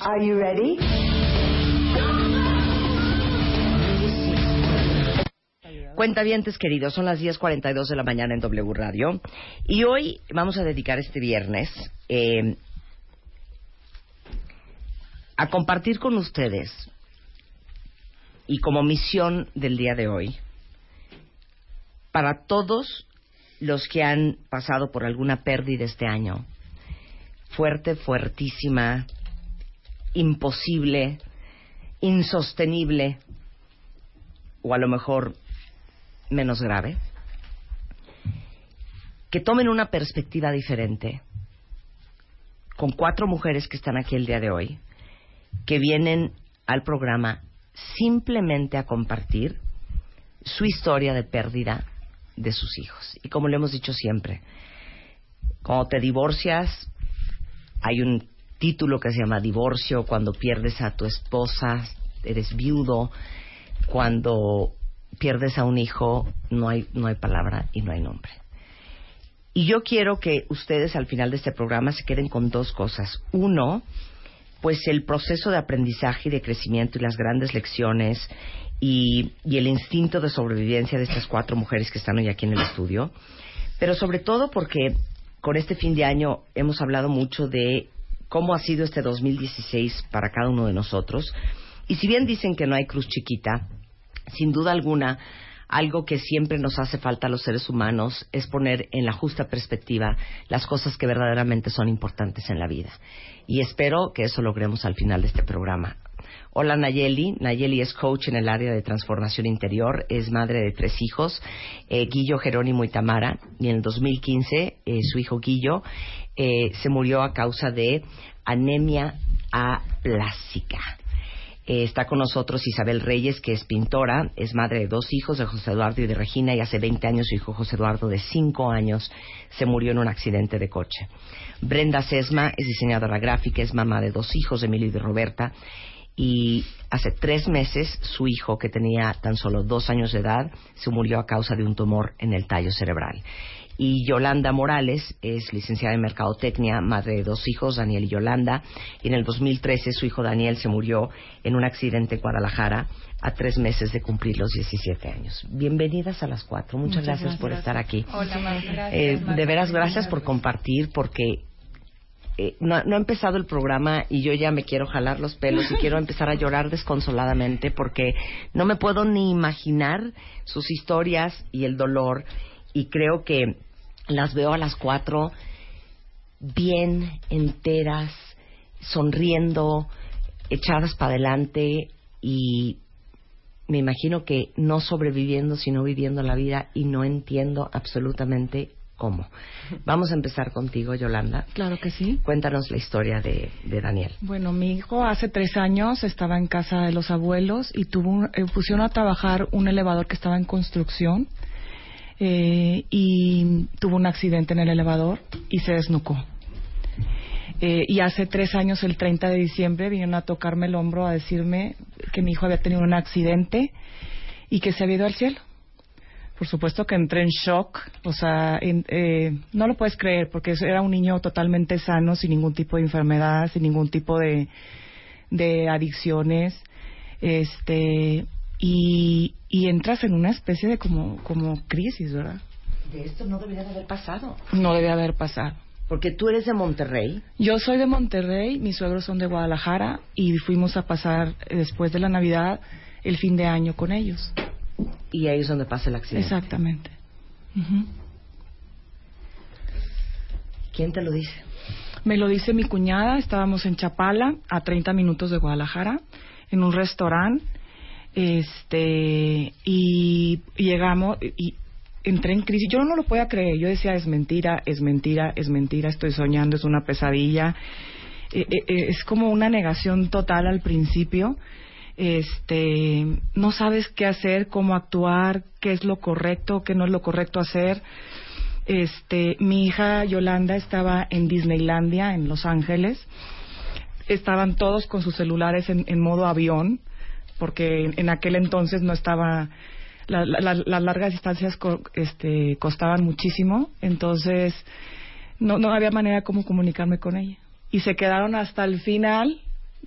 Are you ready? Queridos, son las 10.42 de la mañana en W Radio y hoy vamos a dedicar este viernes eh, a compartir con ustedes y como misión del día de hoy para todos los que han pasado por alguna pérdida este año, fuerte, fuertísima, imposible, insostenible o a lo mejor menos grave, que tomen una perspectiva diferente con cuatro mujeres que están aquí el día de hoy, que vienen al programa simplemente a compartir su historia de pérdida de sus hijos. Y como lo hemos dicho siempre, cuando te divorcias, hay un título que se llama divorcio, cuando pierdes a tu esposa, eres viudo, cuando pierdes a un hijo, no hay, no hay palabra y no hay nombre. Y yo quiero que ustedes al final de este programa se queden con dos cosas. Uno, pues el proceso de aprendizaje y de crecimiento y las grandes lecciones y, y, el instinto de sobrevivencia de estas cuatro mujeres que están hoy aquí en el estudio. Pero sobre todo porque con este fin de año hemos hablado mucho de cómo ha sido este 2016 para cada uno de nosotros. Y si bien dicen que no hay cruz chiquita, sin duda alguna, algo que siempre nos hace falta a los seres humanos es poner en la justa perspectiva las cosas que verdaderamente son importantes en la vida. Y espero que eso logremos al final de este programa. Hola Nayeli, Nayeli es coach en el área de transformación interior, es madre de tres hijos, eh, Guillo, Jerónimo y Tamara, y en el 2015 eh, su hijo Guillo eh, se murió a causa de anemia aplásica. Eh, está con nosotros Isabel Reyes, que es pintora, es madre de dos hijos, de José Eduardo y de Regina, y hace 20 años su hijo José Eduardo, de 5 años, se murió en un accidente de coche. Brenda Sesma es diseñadora gráfica, es mamá de dos hijos, Emilio y de Roberta, y hace tres meses su hijo, que tenía tan solo dos años de edad, se murió a causa de un tumor en el tallo cerebral. Y Yolanda Morales es licenciada en Mercadotecnia, madre de dos hijos, Daniel y Yolanda. Y en el 2013 su hijo Daniel se murió en un accidente en Guadalajara a tres meses de cumplir los 17 años. Bienvenidas a las cuatro. Muchas, Muchas gracias, gracias, por estar aquí. Hola, gracias, eh, de veras, gracias por compartir, porque eh, no, no, ha empezado el programa y yo ya me quiero jalar los pelos y quiero empezar a llorar desconsoladamente porque no me puedo ni imaginar sus historias y el dolor y creo que las veo a las cuatro bien enteras, sonriendo, echadas para adelante y me imagino que no sobreviviendo, sino viviendo la vida y no entiendo absolutamente cómo. Vamos a empezar contigo, Yolanda. Claro que sí. Cuéntanos la historia de, de Daniel. Bueno, mi hijo hace tres años estaba en casa de los abuelos y tuvo eh, pusieron a trabajar un elevador que estaba en construcción eh, y tuvo un accidente en el elevador y se desnucó. Eh, y hace tres años, el 30 de diciembre, vinieron a tocarme el hombro a decirme que mi hijo había tenido un accidente y que se había ido al cielo. Por supuesto que entré en shock, o sea, eh, no lo puedes creer, porque era un niño totalmente sano, sin ningún tipo de enfermedad, sin ningún tipo de, de adicciones. Este, y, y entras en una especie de como, como crisis, ¿verdad? De esto no debería de haber pasado. No debe haber pasado. Porque tú eres de Monterrey. Yo soy de Monterrey, mis suegros son de Guadalajara y fuimos a pasar después de la Navidad el fin de año con ellos. Y ahí es donde pasa el accidente. Exactamente. ¿Quién te lo dice? Me lo dice mi cuñada, estábamos en Chapala, a 30 minutos de Guadalajara, en un restaurante este y, llegamos y entré en crisis. Yo no lo podía creer. Yo decía, es mentira, es mentira, es mentira, estoy soñando, es una pesadilla. Eh, eh, eh, es como una negación total al principio. Este, no sabes qué hacer, cómo actuar, qué es lo correcto, qué no es lo correcto hacer. Este, mi hija Yolanda estaba en Disneylandia, en Los Ángeles. Estaban todos con sus celulares en modo avión porque en aquel entonces no estaba las largas distancias este, costaban muchísimo, entonces no, no había manera como comunicarme con ella. Y se quedaron hasta el final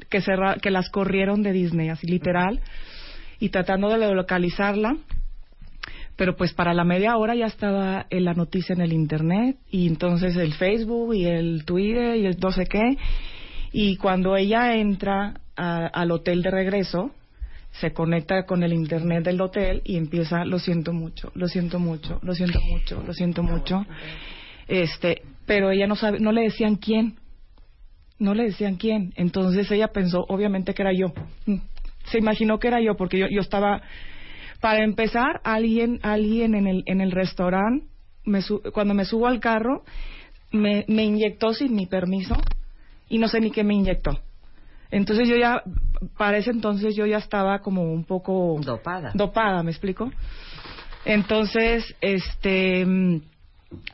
que, que las corrieron de Disney, así literal, y tratando de localizarla. Pero pues para la media hora ya estaba en la noticia en el internet y entonces el Facebook y el Twitter y el no sé qué. Y cuando ella entra al hotel de regreso, se conecta con el internet del hotel y empieza, lo siento mucho, lo siento mucho, lo siento mucho, lo siento mucho. Este, pero ella no sabe, no le decían quién, no le decían quién. Entonces ella pensó, obviamente que era yo. Mm, se imaginó que era yo porque yo, yo estaba, para empezar, alguien, alguien en el, en el restaurante, me cuando me subo al carro, me, me inyectó sin mi permiso y no sé ni qué me inyectó. Entonces yo ya, para ese entonces yo ya estaba como un poco... Dopada. Dopada, ¿me explico? Entonces, este,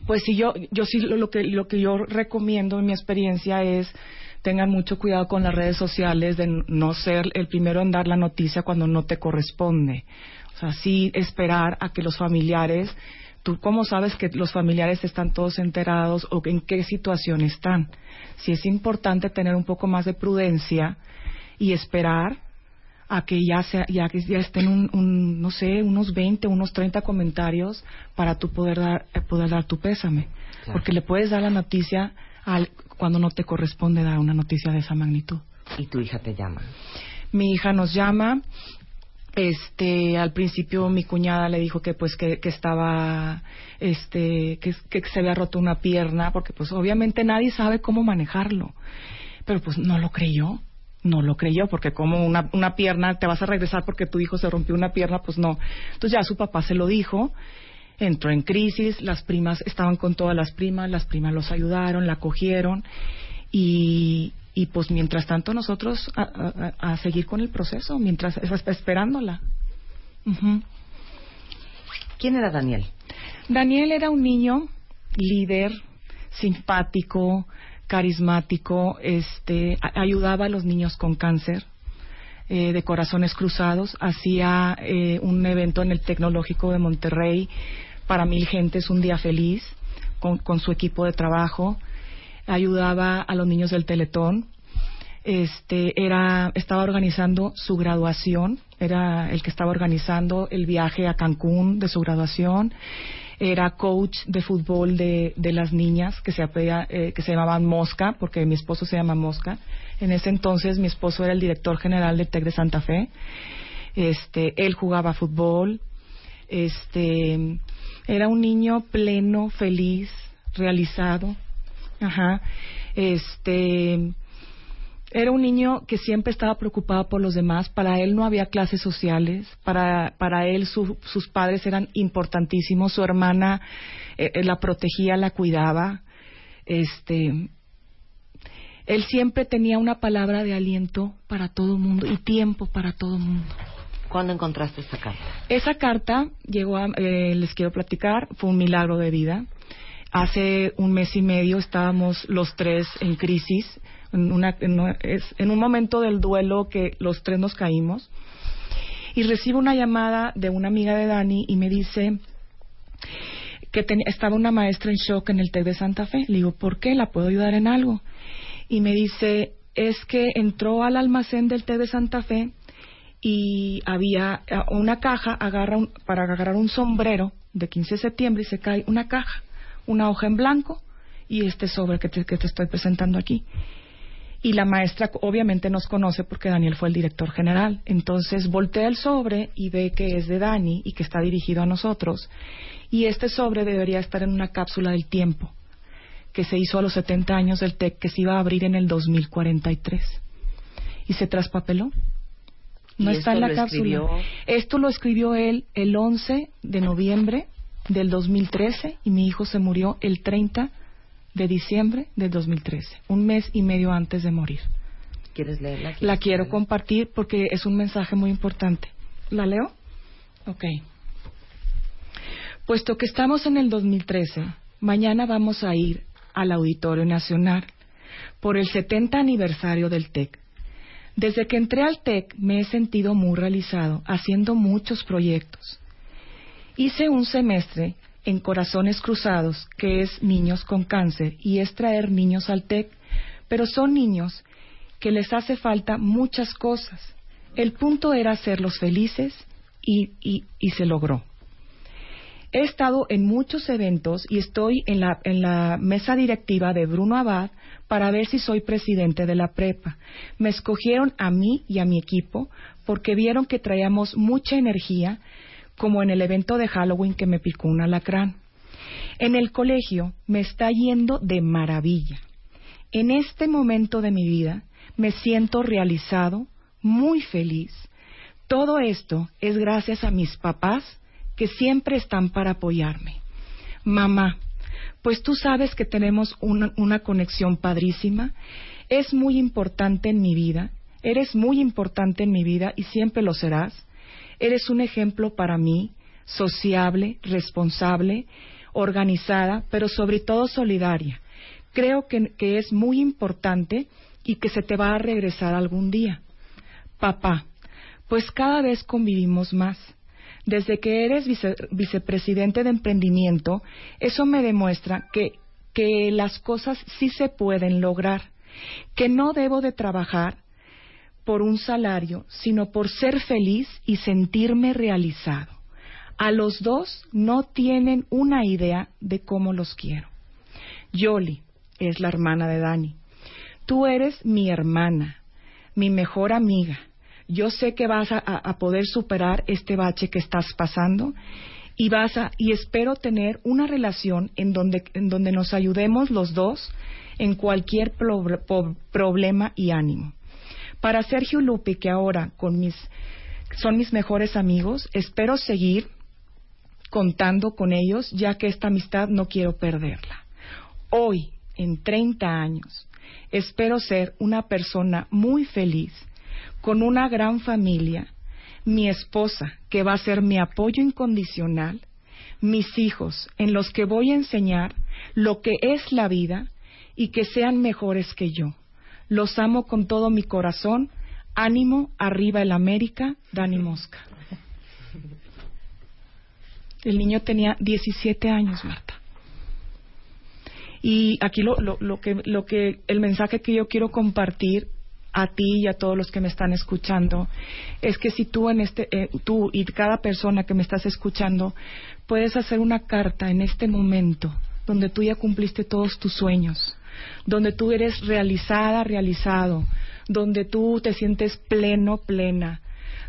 pues sí, yo, yo sí lo que, lo que yo recomiendo en mi experiencia es tengan mucho cuidado con las redes sociales de no ser el primero en dar la noticia cuando no te corresponde. O sea, sí esperar a que los familiares ¿Tú cómo sabes que los familiares están todos enterados o en qué situación están? Si es importante tener un poco más de prudencia y esperar a que ya sea, ya que ya estén un, no sé, unos 20, unos 30 comentarios para tú poder dar eh, poder dar tu pésame, porque le puedes dar la noticia al cuando no te corresponde dar una noticia de esa magnitud. ¿Y tu hija te llama? Mi hija nos llama este al principio mi cuñada le dijo que pues que, estaba este que, se había roto una pierna porque pues obviamente nadie sabe cómo manejarlo. Pero pues no lo creyó no lo creyó porque como una, una pierna te vas a regresar porque tu hijo se rompió una pierna pues no. Entonces ya su papá se lo dijo entró en crisis las primas estaban con todas las primas las primas los ayudaron la cogieron y, y pues mientras tanto nosotros a, seguir con el proceso, mientras esperándola. ¿Quién era Daniel? Daniel era un niño líder, simpático, carismático, este, ayudaba a los niños con cáncer. Eh, de corazones cruzados, hacía eh, un evento en el Tecnológico de Monterrey para mil gentes, un día feliz, con su equipo de trabajo ayudaba a los niños del Teletón. Este, era, estaba organizando su graduación, era el que estaba organizando el viaje a Cancún de su graduación. Era coach de fútbol de, de las niñas que se, eh, que se llamaban Mosca, porque mi esposo se llama Mosca. En ese entonces mi esposo era el director general del TEC de Santa Fe. Este, él jugaba fútbol. Este, era un niño pleno, feliz, realizado, Ajá. Este era un niño que siempre estaba preocupado por los demás. Para él no había clases sociales. Para, para él sus padres eran importantísimos. Su hermana eh, eh, la protegía, la cuidaba. Este, él siempre tenía una palabra de aliento para todo el mundo y tiempo para todo el mundo. ¿Cuándo encontraste esa carta? Esa carta llegó a, eh, les quiero platicar, fue un milagro de vida. Hace un mes y medio estábamos los tres en crisis, en, un momento del duelo que los tres nos caímos. Y recibo una llamada de una amiga de Dani y me dice que estaba una maestra en shock en el TEC de Santa Fe. Le digo, ¿por qué? ¿La puedo ayudar en algo? Y me dice, es que entró al almacén del TEC de Santa Fe y había una caja agarra para agarrar un sombrero de 15 de septiembre y se cae una caja una hoja en blanco y este sobre que te, que te estoy presentando aquí. Y la maestra obviamente nos conoce porque Daniel fue el director general. Entonces voltea el sobre y ve que es de Dani y que está dirigido a nosotros. Y este sobre debería estar en una cápsula del tiempo que se hizo a los 70 años del TEC, que se iba a abrir en el 2043. Y se traspapeló. No está en la cápsula. Esto lo escribió él el 11 de noviembre del 2013 y mi hijo se murió el 30 de diciembre del 2013, un mes y medio antes de morir. ¿Quieres leerla? la quiero compartir porque es un mensaje muy importante. ¿La leo? Ok. Puesto que estamos en el 2013, mañana vamos a ir al Auditorio Nacional por el 70 aniversario del TEC. Desde que entré al TEC me he sentido muy realizado, haciendo muchos proyectos. Hice un semestre en Corazones Cruzados, que es niños con cáncer, y es traer niños al TEC, pero son niños que les hace falta muchas cosas. El punto era hacerlos felices y, y, se logró. He estado en muchos eventos y estoy en la, en la mesa directiva de Bruno Abad para ver si soy presidente de la prepa. Me escogieron a mí y a mi equipo porque vieron que traíamos mucha energía, como en el evento de Halloween que me picó un alacrán. En el colegio me está yendo de maravilla. En este momento de mi vida me siento realizado, muy feliz. Todo esto es gracias a mis papás que siempre están para apoyarme. Mamá, pues tú sabes que tenemos una, una, conexión padrísima. Es muy importante en mi vida. Eres muy importante en mi vida y siempre lo serás. Eres un ejemplo para mí, sociable, responsable, organizada, pero sobre todo solidaria. Creo que, es muy importante y que se te va a regresar algún día. Papá, pues cada vez convivimos más. Desde que eres vicepresidente de emprendimiento, eso me demuestra que, que las cosas sí se pueden lograr, que no debo de trabajar por un salario, sino por ser feliz y sentirme realizado. A los dos no tienen una idea de cómo los quiero. Yoli es la hermana de Dani. Tú eres mi hermana, mi mejor amiga. Yo sé que vas a, poder superar este bache que estás pasando y vas a, y espero tener una relación en donde, en donde nos ayudemos los dos en cualquier problema y ánimo. Para Sergio Lupe, que ahora son mis mejores amigos, espero seguir contando con ellos, ya que esta amistad no quiero perderla. Hoy, en 30 años, espero ser una persona muy feliz, con una gran familia, mi esposa, que va a ser mi apoyo incondicional, mis hijos, en los que voy a enseñar lo que es la vida y que sean mejores que yo. Los amo con todo mi corazón. Ánimo, arriba el América, Dani Mosca. El niño tenía 17 años, Marta. Y aquí lo, lo, que, lo que, el mensaje que yo quiero compartir a ti y a todos los que me están escuchando es que si tú en este eh, tú y cada persona que me estás escuchando puedes hacer una carta en este momento donde tú ya cumpliste todos tus sueños donde tú eres realizada realizado donde tú te sientes pleno plena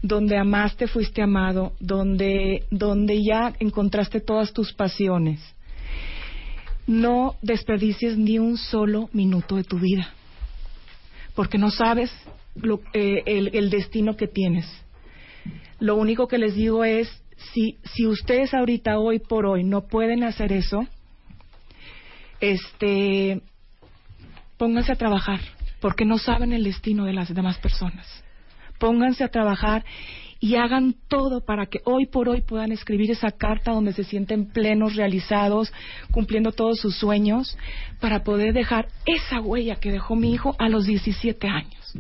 donde amaste, fuiste amado, donde, donde ya encontraste todas tus pasiones. No desperdicies ni un solo minuto de tu vida, porque no sabes lo, eh, el, el, destino que tienes. Lo único que les digo es, si, si ustedes ahorita, hoy por hoy, no pueden hacer eso, este, pónganse a trabajar, porque no saben el destino de las demás personas pónganse a trabajar y hagan todo para que hoy por hoy puedan escribir esa carta donde se sienten plenos, realizados, cumpliendo todos sus sueños, para poder dejar esa huella que dejó mi hijo a los 17 años.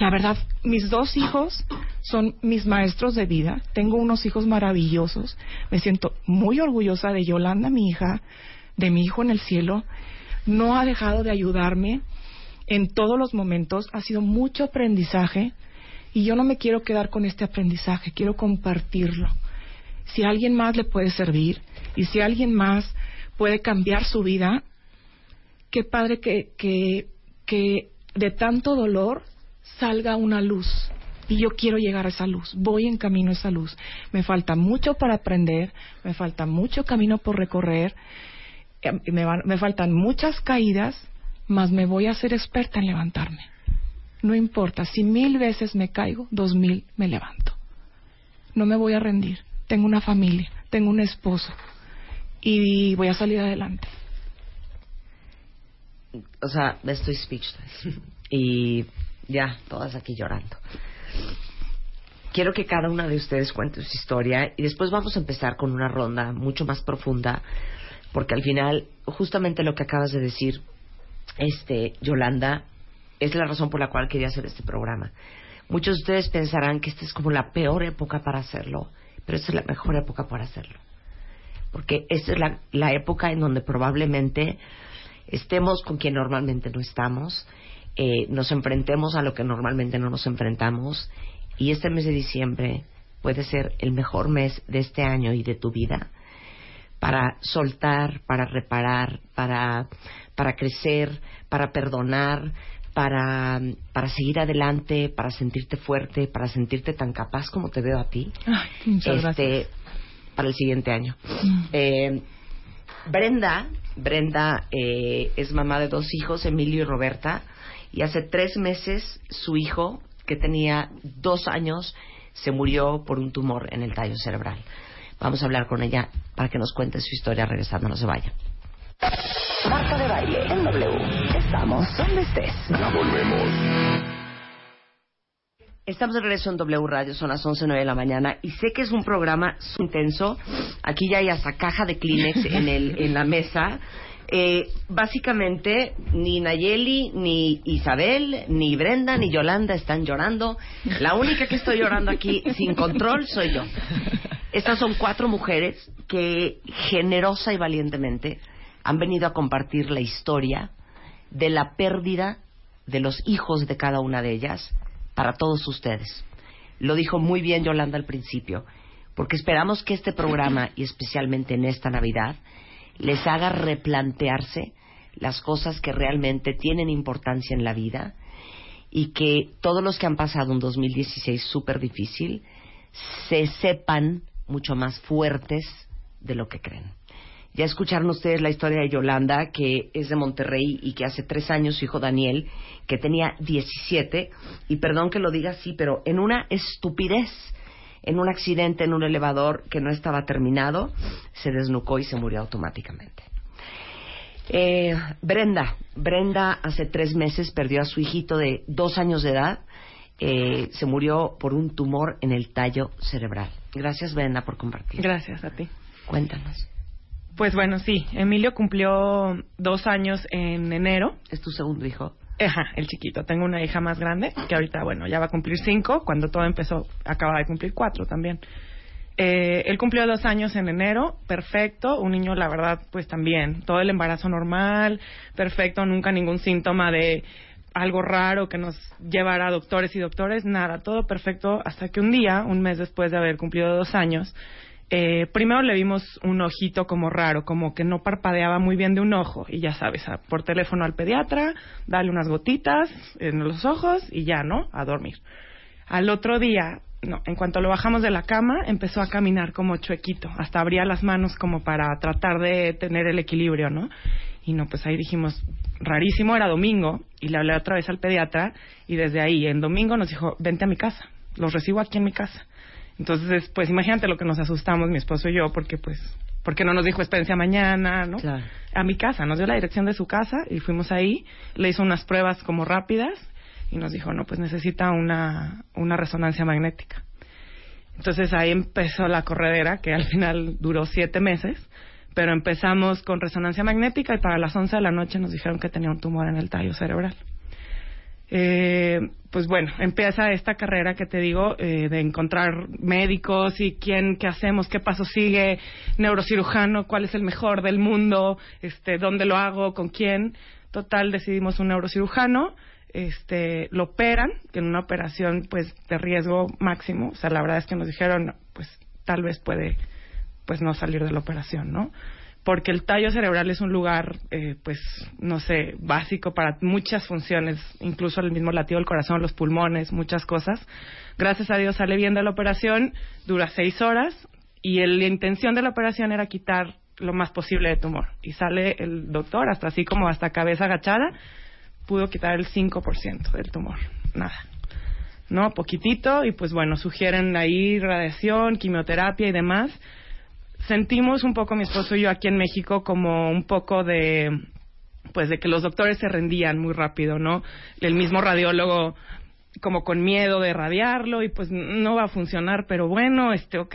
La verdad, mis dos hijos son mis maestros de vida. Tengo unos hijos maravillosos. Me siento muy orgullosa de Yolanda, mi hija, de mi hijo en el cielo. No ha dejado de ayudarme en todos los momentos. Ha sido mucho aprendizaje y yo no me quiero quedar con este aprendizaje, quiero compartirlo. Si alguien más le puede servir y si alguien más puede cambiar su vida, qué padre que, que, que de tanto dolor salga una luz. Y yo quiero llegar a esa luz, voy en camino a esa luz. Me falta mucho para aprender, me falta mucho camino por recorrer, me, me faltan muchas caídas, mas me voy a ser experta en levantarme. No importa, si mil veces me caigo, dos mil me levanto. No me voy a rendir. Tengo una familia, tengo un esposo y voy a salir adelante. O sea, estoy speechless. Y ya, todas aquí llorando. Quiero que cada una de ustedes cuente su historia y después vamos a empezar con una ronda mucho más profunda, porque al final, justamente lo que acabas de decir, este, Yolanda, es la razón por la cual quería hacer este programa. Muchos de ustedes pensarán que esta es como la peor época para hacerlo, pero esta es la mejor época para hacerlo. Porque esta es la, la época en donde probablemente estemos con quien normalmente no estamos, eh, nos enfrentemos a lo que normalmente no nos enfrentamos y este mes de diciembre puede ser el mejor mes de este año y de tu vida para soltar, para reparar, para, para crecer, para perdonar, para, para seguir adelante, para sentirte fuerte, para sentirte tan capaz como te veo a ti. este, Para el siguiente año. Mm. Eh, Brenda, Brenda eh, es mamá de dos hijos, Emilio y Roberta, y hace tres meses su hijo, que tenía dos años, se murió por un tumor en el tallo cerebral. Vamos a hablar con ella para que nos cuente su historia regresando, no se vaya. Marta de baile en W. Estamos donde estés. Ya volvemos. Estamos de regreso en W Radio, son las 11.09 de la mañana y sé que es un programa intenso. Aquí ya hay hasta caja de Kleenex en, el, en la mesa. Eh, básicamente, ni Nayeli, ni Isabel, ni Brenda, ni Yolanda están llorando. La única que estoy llorando aquí sin control soy yo. Estas son cuatro mujeres que generosa y valientemente han venido a compartir la historia de la pérdida de los hijos de cada una de ellas para todos ustedes. Lo dijo muy bien Yolanda al principio, porque esperamos que este programa, y especialmente en esta Navidad, les haga replantearse las cosas que realmente tienen importancia en la vida y que todos los que han pasado un 2016 súper difícil se sepan mucho más fuertes de lo que creen. Ya escucharon ustedes la historia de Yolanda, que es de Monterrey y que hace tres años su hijo Daniel, que tenía 17, y perdón que lo diga así, pero en una estupidez, en un accidente en un elevador que no estaba terminado, se desnucó y se murió automáticamente. Eh, Brenda, Brenda hace tres meses perdió a su hijito de dos años de edad, eh, se murió por un tumor en el tallo cerebral. Gracias Brenda por compartir. Gracias a ti. Cuéntanos. Pues bueno, sí. Emilio cumplió dos años en enero. ¿Es tu segundo hijo? Ajá, el chiquito. Tengo una hija más grande que ahorita, bueno, ya va a cumplir cinco. Cuando todo empezó, acaba de cumplir cuatro también. Eh, él cumplió dos años en enero, perfecto. Un niño, la verdad, pues también. Todo el embarazo normal, perfecto. Nunca ningún síntoma de algo raro que nos llevara a doctores y doctores. Nada, todo perfecto. Hasta que un día, un mes después de haber cumplido dos años, eh, primero le vimos un ojito como raro, como que no parpadeaba muy bien de un ojo. Y ya sabes, por teléfono al pediatra, dale unas gotitas en los ojos y ya, ¿no? A dormir. Al otro día, no, en cuanto lo bajamos de la cama, empezó a caminar como chuequito. Hasta abría las manos como para tratar de tener el equilibrio, ¿no? Y no, pues ahí dijimos, rarísimo, era domingo. Y le hablé otra vez al pediatra. Y desde ahí, en domingo, nos dijo, vente a mi casa. Los recibo aquí en mi casa. Entonces, pues imagínate lo que nos asustamos mi esposo y yo, porque pues, porque no nos dijo experiencia mañana, ¿no? A mi casa, nos dio la dirección de su casa y fuimos ahí, le hizo unas pruebas como rápidas y nos dijo, no, pues necesita una, una resonancia magnética. Entonces ahí empezó la corredera, que al final duró siete meses, pero empezamos con resonancia magnética y para las once de la noche nos dijeron que tenía un tumor en el tallo cerebral eh, pues bueno, empieza esta carrera que te digo eh, de encontrar médicos y quién, qué hacemos, qué paso sigue, neurocirujano, cuál es el mejor del mundo, este, dónde lo hago, con quién. Total, decidimos un neurocirujano, este, lo operan, que en una operación pues de riesgo máximo, o sea, la verdad es que nos dijeron, pues tal vez puede, pues no salir de la operación, ¿no? porque el tallo cerebral es un lugar, eh, pues, no sé, básico para muchas funciones, incluso el mismo latido del corazón, los pulmones, muchas cosas. Gracias a Dios sale bien de la operación, dura seis horas y la intención de la operación era quitar lo más posible de tumor. Y sale el doctor, hasta así como hasta cabeza agachada, pudo quitar el 5% del tumor. Nada. ¿No? Poquitito y pues bueno, sugieren ahí radiación, quimioterapia y demás sentimos un poco mi esposo y yo aquí en México como un poco de pues de que los doctores se rendían muy rápido, ¿no? El mismo radiólogo como con miedo de radiarlo y pues no va a funcionar, pero bueno, este, ok,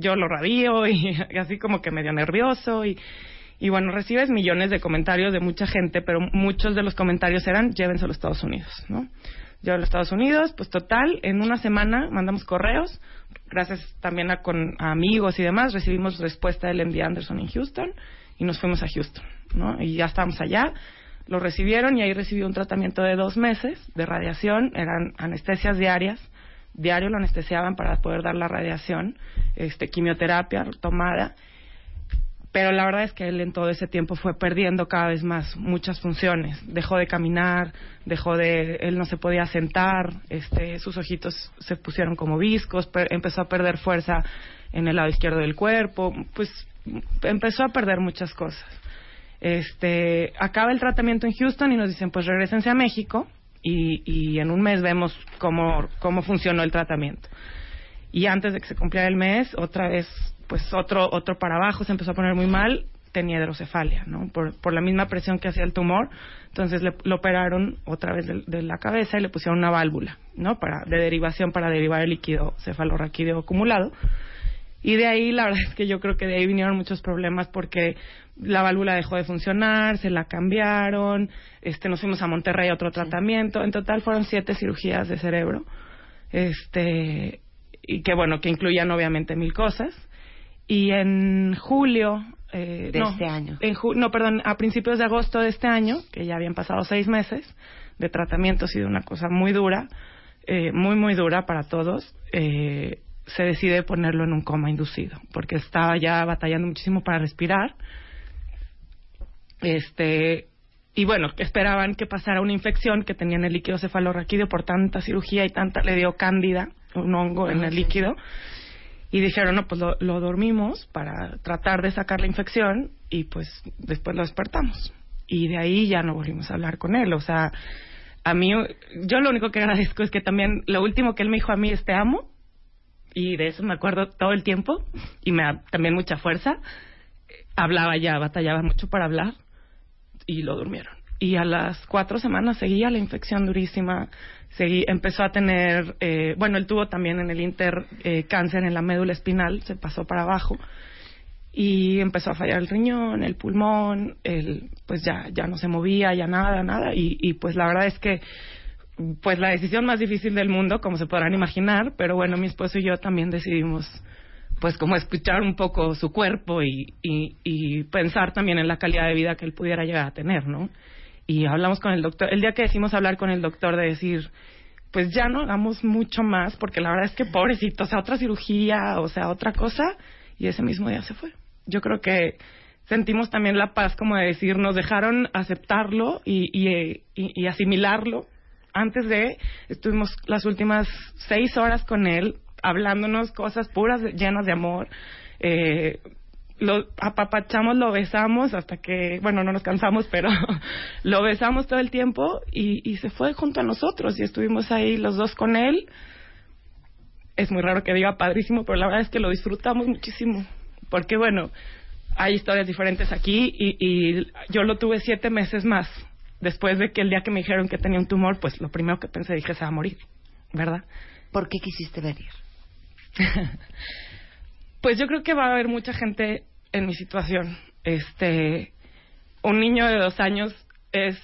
yo lo radio y, así como que medio nervioso y, y bueno, recibes millones de comentarios de mucha gente, pero muchos de los comentarios eran llévense a Estados Unidos, ¿no? Yo a los Estados Unidos, pues total, en una semana mandamos correos, gracias también a, con, amigos y demás, recibimos respuesta del MD Anderson en Houston y nos fuimos a Houston, ¿no? Y ya estábamos allá. lo recibieron y ahí recibió un tratamiento de dos meses de radiación, eran anestesias diarias, diario lo anestesiaban para poder dar la radiación, este, quimioterapia tomada, pero la verdad es que él en todo ese tiempo fue perdiendo cada vez más muchas funciones, dejó de caminar, dejó de, él no se podía sentar, este, sus ojitos se pusieron como viscos, empezó a perder fuerza en el lado izquierdo del cuerpo, pues empezó a perder muchas cosas. Este, acaba el tratamiento en Houston y nos dicen, pues regresense a México y, y en un mes vemos cómo, cómo funcionó el tratamiento. Y antes de que se cumpliera el mes, otra vez, pues otro, otro para abajo, se empezó a poner muy mal, tenía hidrocefalia, ¿no? Por, por la misma presión que hacía el tumor. Entonces le, lo operaron otra vez de, la cabeza y le pusieron una válvula, ¿no? Para, de derivación para derivar el líquido cefalorraquídeo acumulado. Y de ahí, la verdad es que yo creo que de ahí vinieron muchos problemas porque la válvula dejó de funcionar, se la cambiaron, este, nos fuimos a Monterrey a otro tratamiento. En total fueron siete cirugías de cerebro. Este, y que bueno, que incluían obviamente mil cosas. Y en julio. Eh, de este año. En no, perdón, a principios de agosto de este año, que ya habían pasado seis meses de tratamiento, ha sido una cosa muy dura, eh, muy, muy dura para todos. Eh, se decide ponerlo en un coma inducido, porque estaba ya batallando muchísimo para respirar. Este, y bueno, esperaban que pasara una infección que tenía en el líquido cefalorraquídeo por tanta cirugía y tanta, le dio cándida, un hongo en el líquido. Y dijeron, no, pues lo, lo, dormimos para tratar de sacar la infección y pues después lo despertamos. Y de ahí ya no volvimos a hablar con él. O sea, a mí, yo lo único que agradezco es que también lo último que él me dijo a mí es te amo y de eso me acuerdo todo el tiempo y me da también mucha fuerza. Hablaba ya, batallaba mucho para hablar y lo durmieron. Y a las cuatro semanas seguía la infección durísima, seguí, empezó a tener, eh, bueno, él tuvo también en el Inter eh, cáncer en la médula espinal, se pasó para abajo y empezó a fallar el riñón, el pulmón, el, pues ya, ya no se movía, ya nada, nada. Y, y pues la verdad es que pues la decisión más difícil del mundo, como se podrán imaginar, pero bueno, mi esposo y yo también decidimos pues como escuchar un poco su cuerpo y, y, pensar también en la calidad de vida que él pudiera llegar a tener, ¿no? Y hablamos con el doctor, el día que decimos hablar con el doctor de decir, pues ya no hagamos mucho más, porque la verdad es que pobrecito, o sea, otra cirugía, o sea, otra cosa, y ese mismo día se fue. Yo creo que sentimos también la paz como de decir, nos dejaron aceptarlo y, y, y asimilarlo antes de, estuvimos las últimas seis horas con él, hablándonos cosas puras, llenas de amor. Eh, lo apapachamos, lo besamos hasta que, bueno, no nos cansamos, pero lo besamos todo el tiempo y, y se fue junto a nosotros y estuvimos ahí los dos con él. Es muy raro que diga padrísimo, pero la verdad es que lo disfrutamos muchísimo. Porque, bueno, hay historias diferentes aquí y, y yo lo tuve siete meses más después de que el día que me dijeron que tenía un tumor, pues lo primero que pensé dije se va a morir, ¿verdad? ¿Por qué quisiste venir? pues yo creo que va a haber mucha gente en mi situación. Este, un niño de dos años es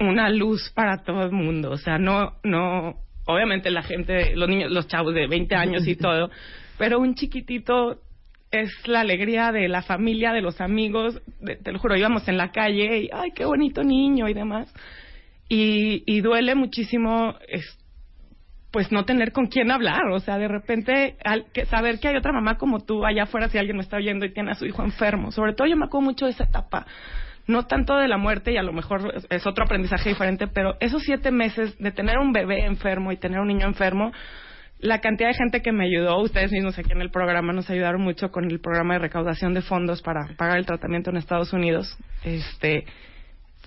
una luz para todo el mundo, o sea, no, no, obviamente la gente, los niños, los chavos de 20 años y todo, pero un chiquitito es la alegría de la familia, de los amigos, te lo juro, íbamos en la calle y, ay, qué bonito niño y demás. Y, y duele muchísimo, pues, no tener con quién hablar, o sea, de repente al, que, saber que hay otra mamá como tú allá afuera si alguien me está oyendo y tiene a su hijo enfermo. Sobre todo yo me acuerdo mucho de esa etapa, no tanto de la muerte y a lo mejor es otro aprendizaje diferente, pero esos siete meses de tener un bebé enfermo y tener un niño enfermo, la cantidad de gente que me ayudó, ustedes mismos aquí en el programa nos ayudaron mucho con el programa de recaudación de fondos para pagar el tratamiento en Estados Unidos. Este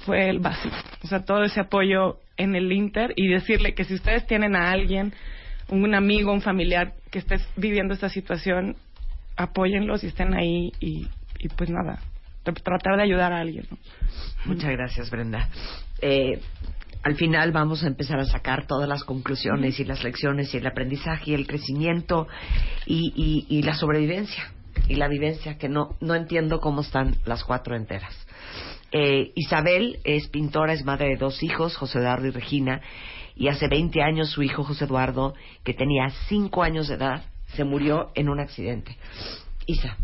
fue el básico, o sea, todo ese apoyo en el Inter y decirle que si ustedes tienen a alguien, un amigo, un familiar que esté viviendo esta situación, apóyenlos y estén ahí y, y pues nada, tratar de ayudar a alguien. Muchas gracias, Brenda. Eh, al final vamos a empezar a sacar todas las conclusiones y las lecciones y el aprendizaje y el crecimiento y, la sobrevivencia y la vivencia que no, no entiendo cómo están las cuatro enteras. Eh, Isabel es pintora, es madre de dos hijos, José Eduardo y Regina, y hace 20 años su hijo José Eduardo, que tenía 5 años de edad, se murió en un accidente. Isa.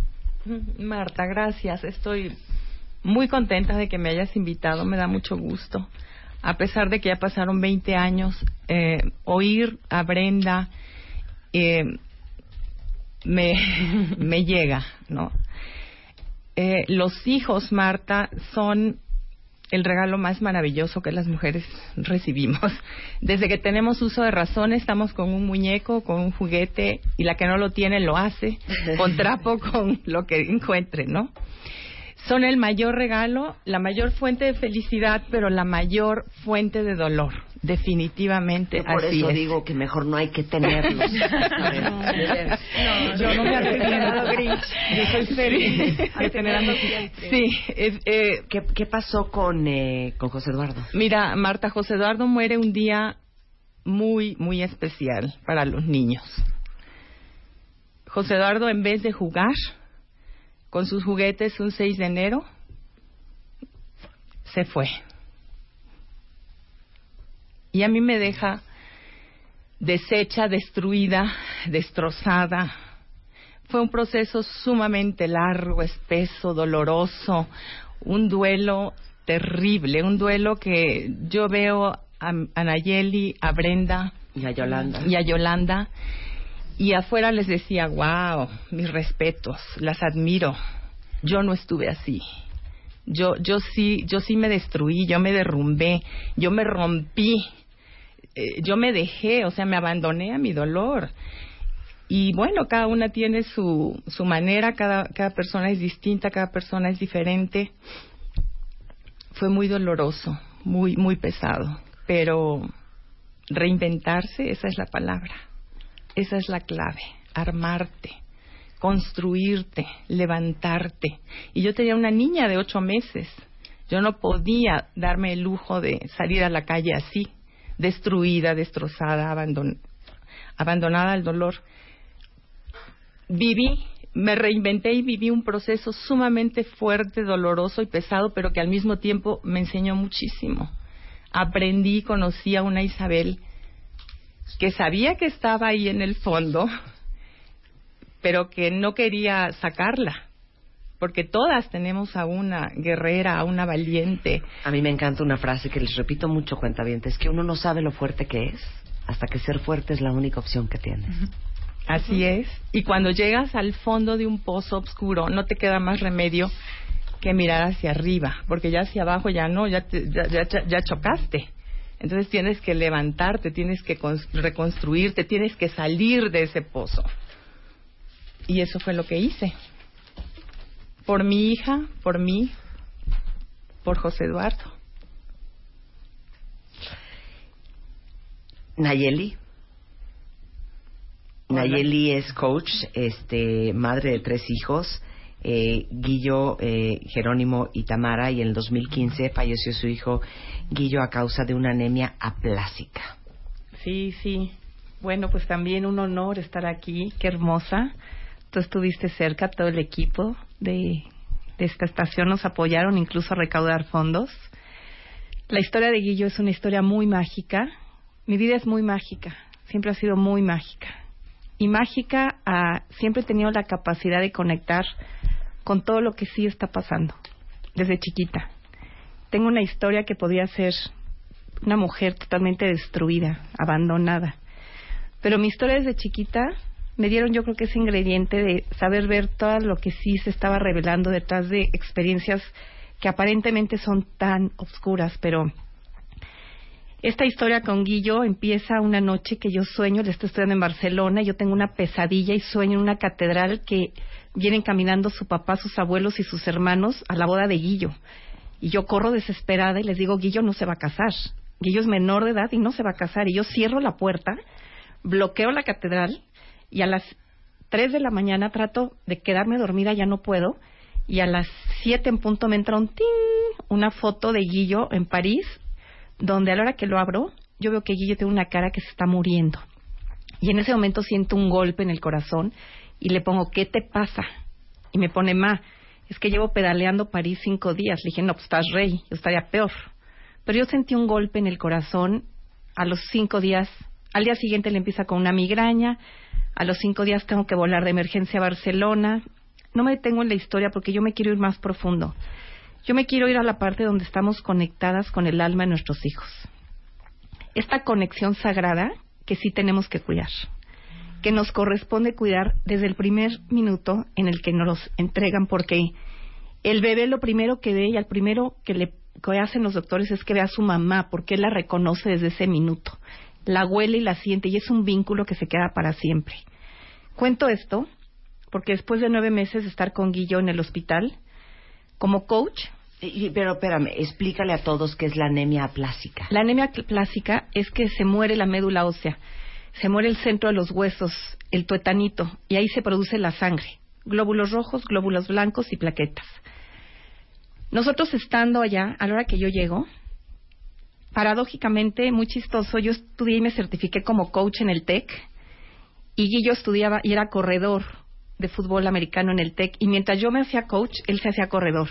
Marta, gracias. Estoy muy contenta de que me hayas invitado, me da mucho gusto. A pesar de que ya pasaron 20 años, eh, oír a Brenda eh, me, me llega, ¿no? Eh, los hijos, Marta, son el regalo más maravilloso que las mujeres recibimos. Desde que tenemos uso de razón, estamos con un muñeco, con un juguete, y la que no lo tiene lo hace, con trapo, con lo que encuentre, ¿no? Son el mayor regalo, la mayor fuente de felicidad, pero la mayor fuente de dolor. Definitivamente. por eso digo que mejor no hay que tenerlos. yo no me arrepiento, Grinch. Yo soy feliz de tener Sí. Eh, ¿Qué, ¿Qué, pasó con, eh, con José Eduardo? Mira, Marta, José Eduardo muere un día muy, muy especial para los niños. José Eduardo, en vez de jugar, con sus juguetes un 6 de enero, se fue. Y a mí me deja deshecha, destruida, destrozada. Fue un proceso sumamente largo, espeso, doloroso, un duelo terrible, un duelo que yo veo a, Nayeli, a Brenda y a Yolanda. Y a Yolanda y afuera les decía, wow, mis respetos, las admiro. Yo no estuve así. Yo, yo sí, yo sí me destruí, yo me derrumbé, yo me rompí, eh, yo me dejé, o sea, me abandoné a mi dolor. Y bueno, cada una tiene su, su manera, cada, cada persona es distinta, cada persona es diferente. Fue muy doloroso, muy, muy pesado, pero reinventarse, esa es la palabra. Esa es la clave, armarte, construirte, levantarte. Y yo tenía una niña de ocho meses. Yo no podía darme el lujo de salir a la calle así, destruida, destrozada, abandonada al dolor. Viví, me reinventé y viví un proceso sumamente fuerte, doloroso y pesado, pero que al mismo tiempo me enseñó muchísimo. Aprendí, conocí a una Isabel que sabía que estaba ahí en el fondo, pero que no quería sacarla, porque todas tenemos a una guerrera, a una valiente. A mí me encanta una frase que les repito mucho, es que uno no sabe lo fuerte que es hasta que ser fuerte es la única opción que tienes. Así es. Y cuando llegas al fondo de un pozo oscuro, no te queda más remedio que mirar hacia arriba, porque ya hacia abajo ya no, ya, ya, ya chocaste. Entonces tienes que levantarte, tienes que reconstruirte, tienes que salir de ese pozo. Y eso fue lo que hice. Por mi hija, por mí, por José Eduardo. Nayeli. Nayeli es coach, este, madre de tres hijos eh, Guillo, eh, Jerónimo y Tamara, y en el 2015 falleció su hijo Guillo a causa de una anemia aplásica. Sí, sí. Bueno, pues también un honor estar aquí. Qué hermosa. Tú estuviste cerca, todo el equipo de, esta estación nos apoyaron incluso a recaudar fondos. La historia de Guillo es una historia muy mágica. Mi vida es muy mágica, siempre ha sido muy mágica. Y mágica, ah, siempre he tenido la capacidad de conectar con todo lo que sí está pasando desde chiquita. Tengo una historia que podía ser una mujer totalmente destruida, abandonada. Pero mi historia desde chiquita me dieron yo creo que ese ingrediente de saber ver todo lo que sí se estaba revelando detrás de experiencias que aparentemente son tan oscuras, pero esta historia con Guillo empieza una noche que yo sueño, le estoy estudiando en Barcelona, yo tengo una pesadilla y sueño en una catedral que vienen caminando su papá, sus abuelos y sus hermanos a la boda de Guillo. Y yo corro desesperada y les digo, Guillo no se va a casar. Guillo es menor de edad y no se va a casar. Y yo cierro la puerta, bloqueo la catedral y a las tres de la mañana trato de quedarme dormida, ya no puedo. Y a las siete en punto me entra un ting, una foto de Guillo en París donde a la hora que lo abro, yo veo que Guillo tiene una cara que se está muriendo. Y en ese momento siento un golpe en el corazón y le pongo, ¿qué te pasa? Y me pone, ma, es que llevo pedaleando París cinco días. Le dije, no, pues estás rey, yo estaría peor. Pero yo sentí un golpe en el corazón a los cinco días. Al día siguiente le empieza con una migraña. A los cinco días tengo que volar de emergencia a Barcelona. No me detengo en la historia porque yo me quiero ir más profundo. Yo me quiero ir a la parte donde estamos conectadas con el alma de nuestros hijos. Esta conexión sagrada que sí tenemos que cuidar, que nos corresponde cuidar desde el primer minuto en el que nos los entregan, porque el bebé lo primero que ve y al primero que le hacen los doctores es que ve a su mamá, porque él la reconoce desde ese minuto. La huele y la siente y es un vínculo que se queda para siempre. Cuento esto porque después de nueve meses de estar con Guillo en el hospital, como coach. pero espérame, explícale a todos qué es la anemia aplásica. La anemia aplásica es que se muere la médula ósea, se muere el centro de los huesos, el tuetanito, y ahí se produce la sangre, glóbulos rojos, glóbulos blancos y plaquetas. Nosotros estando allá, a la hora que yo llego, paradójicamente, muy chistoso, yo estudié y me certifiqué como coach en el TEC, y Guillo estudiaba y era corredor de fútbol americano en el TEC, y mientras yo me hacía coach, él se hacía corredor.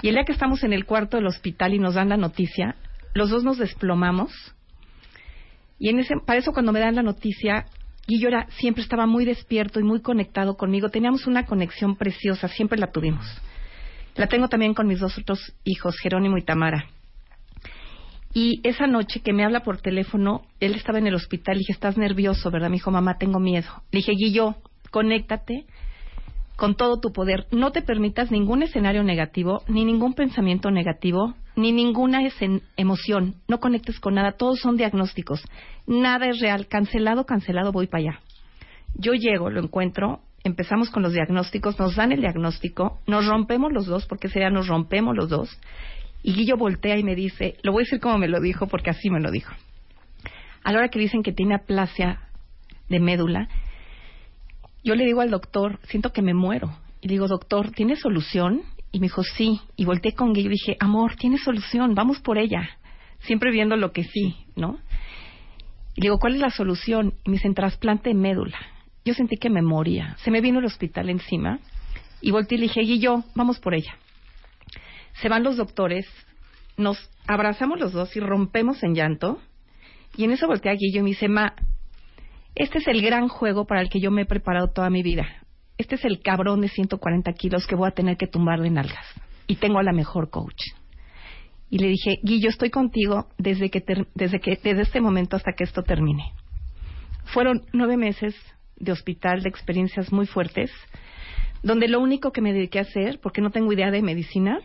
Y el día que estamos en el cuarto del hospital y nos dan la noticia, los dos nos desplomamos, y en ese, para eso cuando me dan la noticia, Guillo era, siempre estaba muy despierto y muy conectado conmigo, teníamos una conexión preciosa, siempre la tuvimos. La tengo también con mis dos otros hijos, Jerónimo y Tamara. Y esa noche que me habla por teléfono, él estaba en el hospital y dije, estás nervioso, ¿verdad? Me dijo, mamá, tengo miedo. Le dije, Guillo, conéctate con todo tu poder. No te permitas ningún escenario negativo, ni ningún pensamiento negativo, ni ninguna emoción. No conectes con nada. Todos son diagnósticos. Nada es real. Cancelado, cancelado, voy para allá. Yo llego, lo encuentro, empezamos con los diagnósticos, nos dan el diagnóstico, nos rompemos los dos, porque sería nos rompemos los dos, y Guillo voltea y me dice, lo voy a decir como me lo dijo, porque así me lo dijo. A la hora que dicen que tiene aplasia de médula, yo le digo al doctor, siento que me muero. Y digo, doctor, ¿tiene solución? Y me dijo, sí. Y volteé con Guillo y dije, amor, tiene solución, vamos por ella. Siempre viendo lo que sí, ¿no? Y digo, ¿cuál es la solución? Y me dicen, trasplante de médula yo sentí que me moría. Se me vino el hospital encima y volteé y le dije, yo, vamos por ella. Se van los doctores, nos abrazamos los dos y rompemos en llanto. Y en eso volteé a Guillo y me dice, Ma, este es el gran juego para el que yo me he preparado toda mi vida. Este es el cabrón de 140 kilos que voy a tener que tumbarle en algas. Y tengo a la mejor coach. Y le dije, Guillo, estoy contigo desde que, desde que, desde este momento hasta que esto termine. Fueron nueve meses de hospital, de experiencias muy fuertes, donde lo único que me dediqué a hacer, porque no tengo idea de medicina,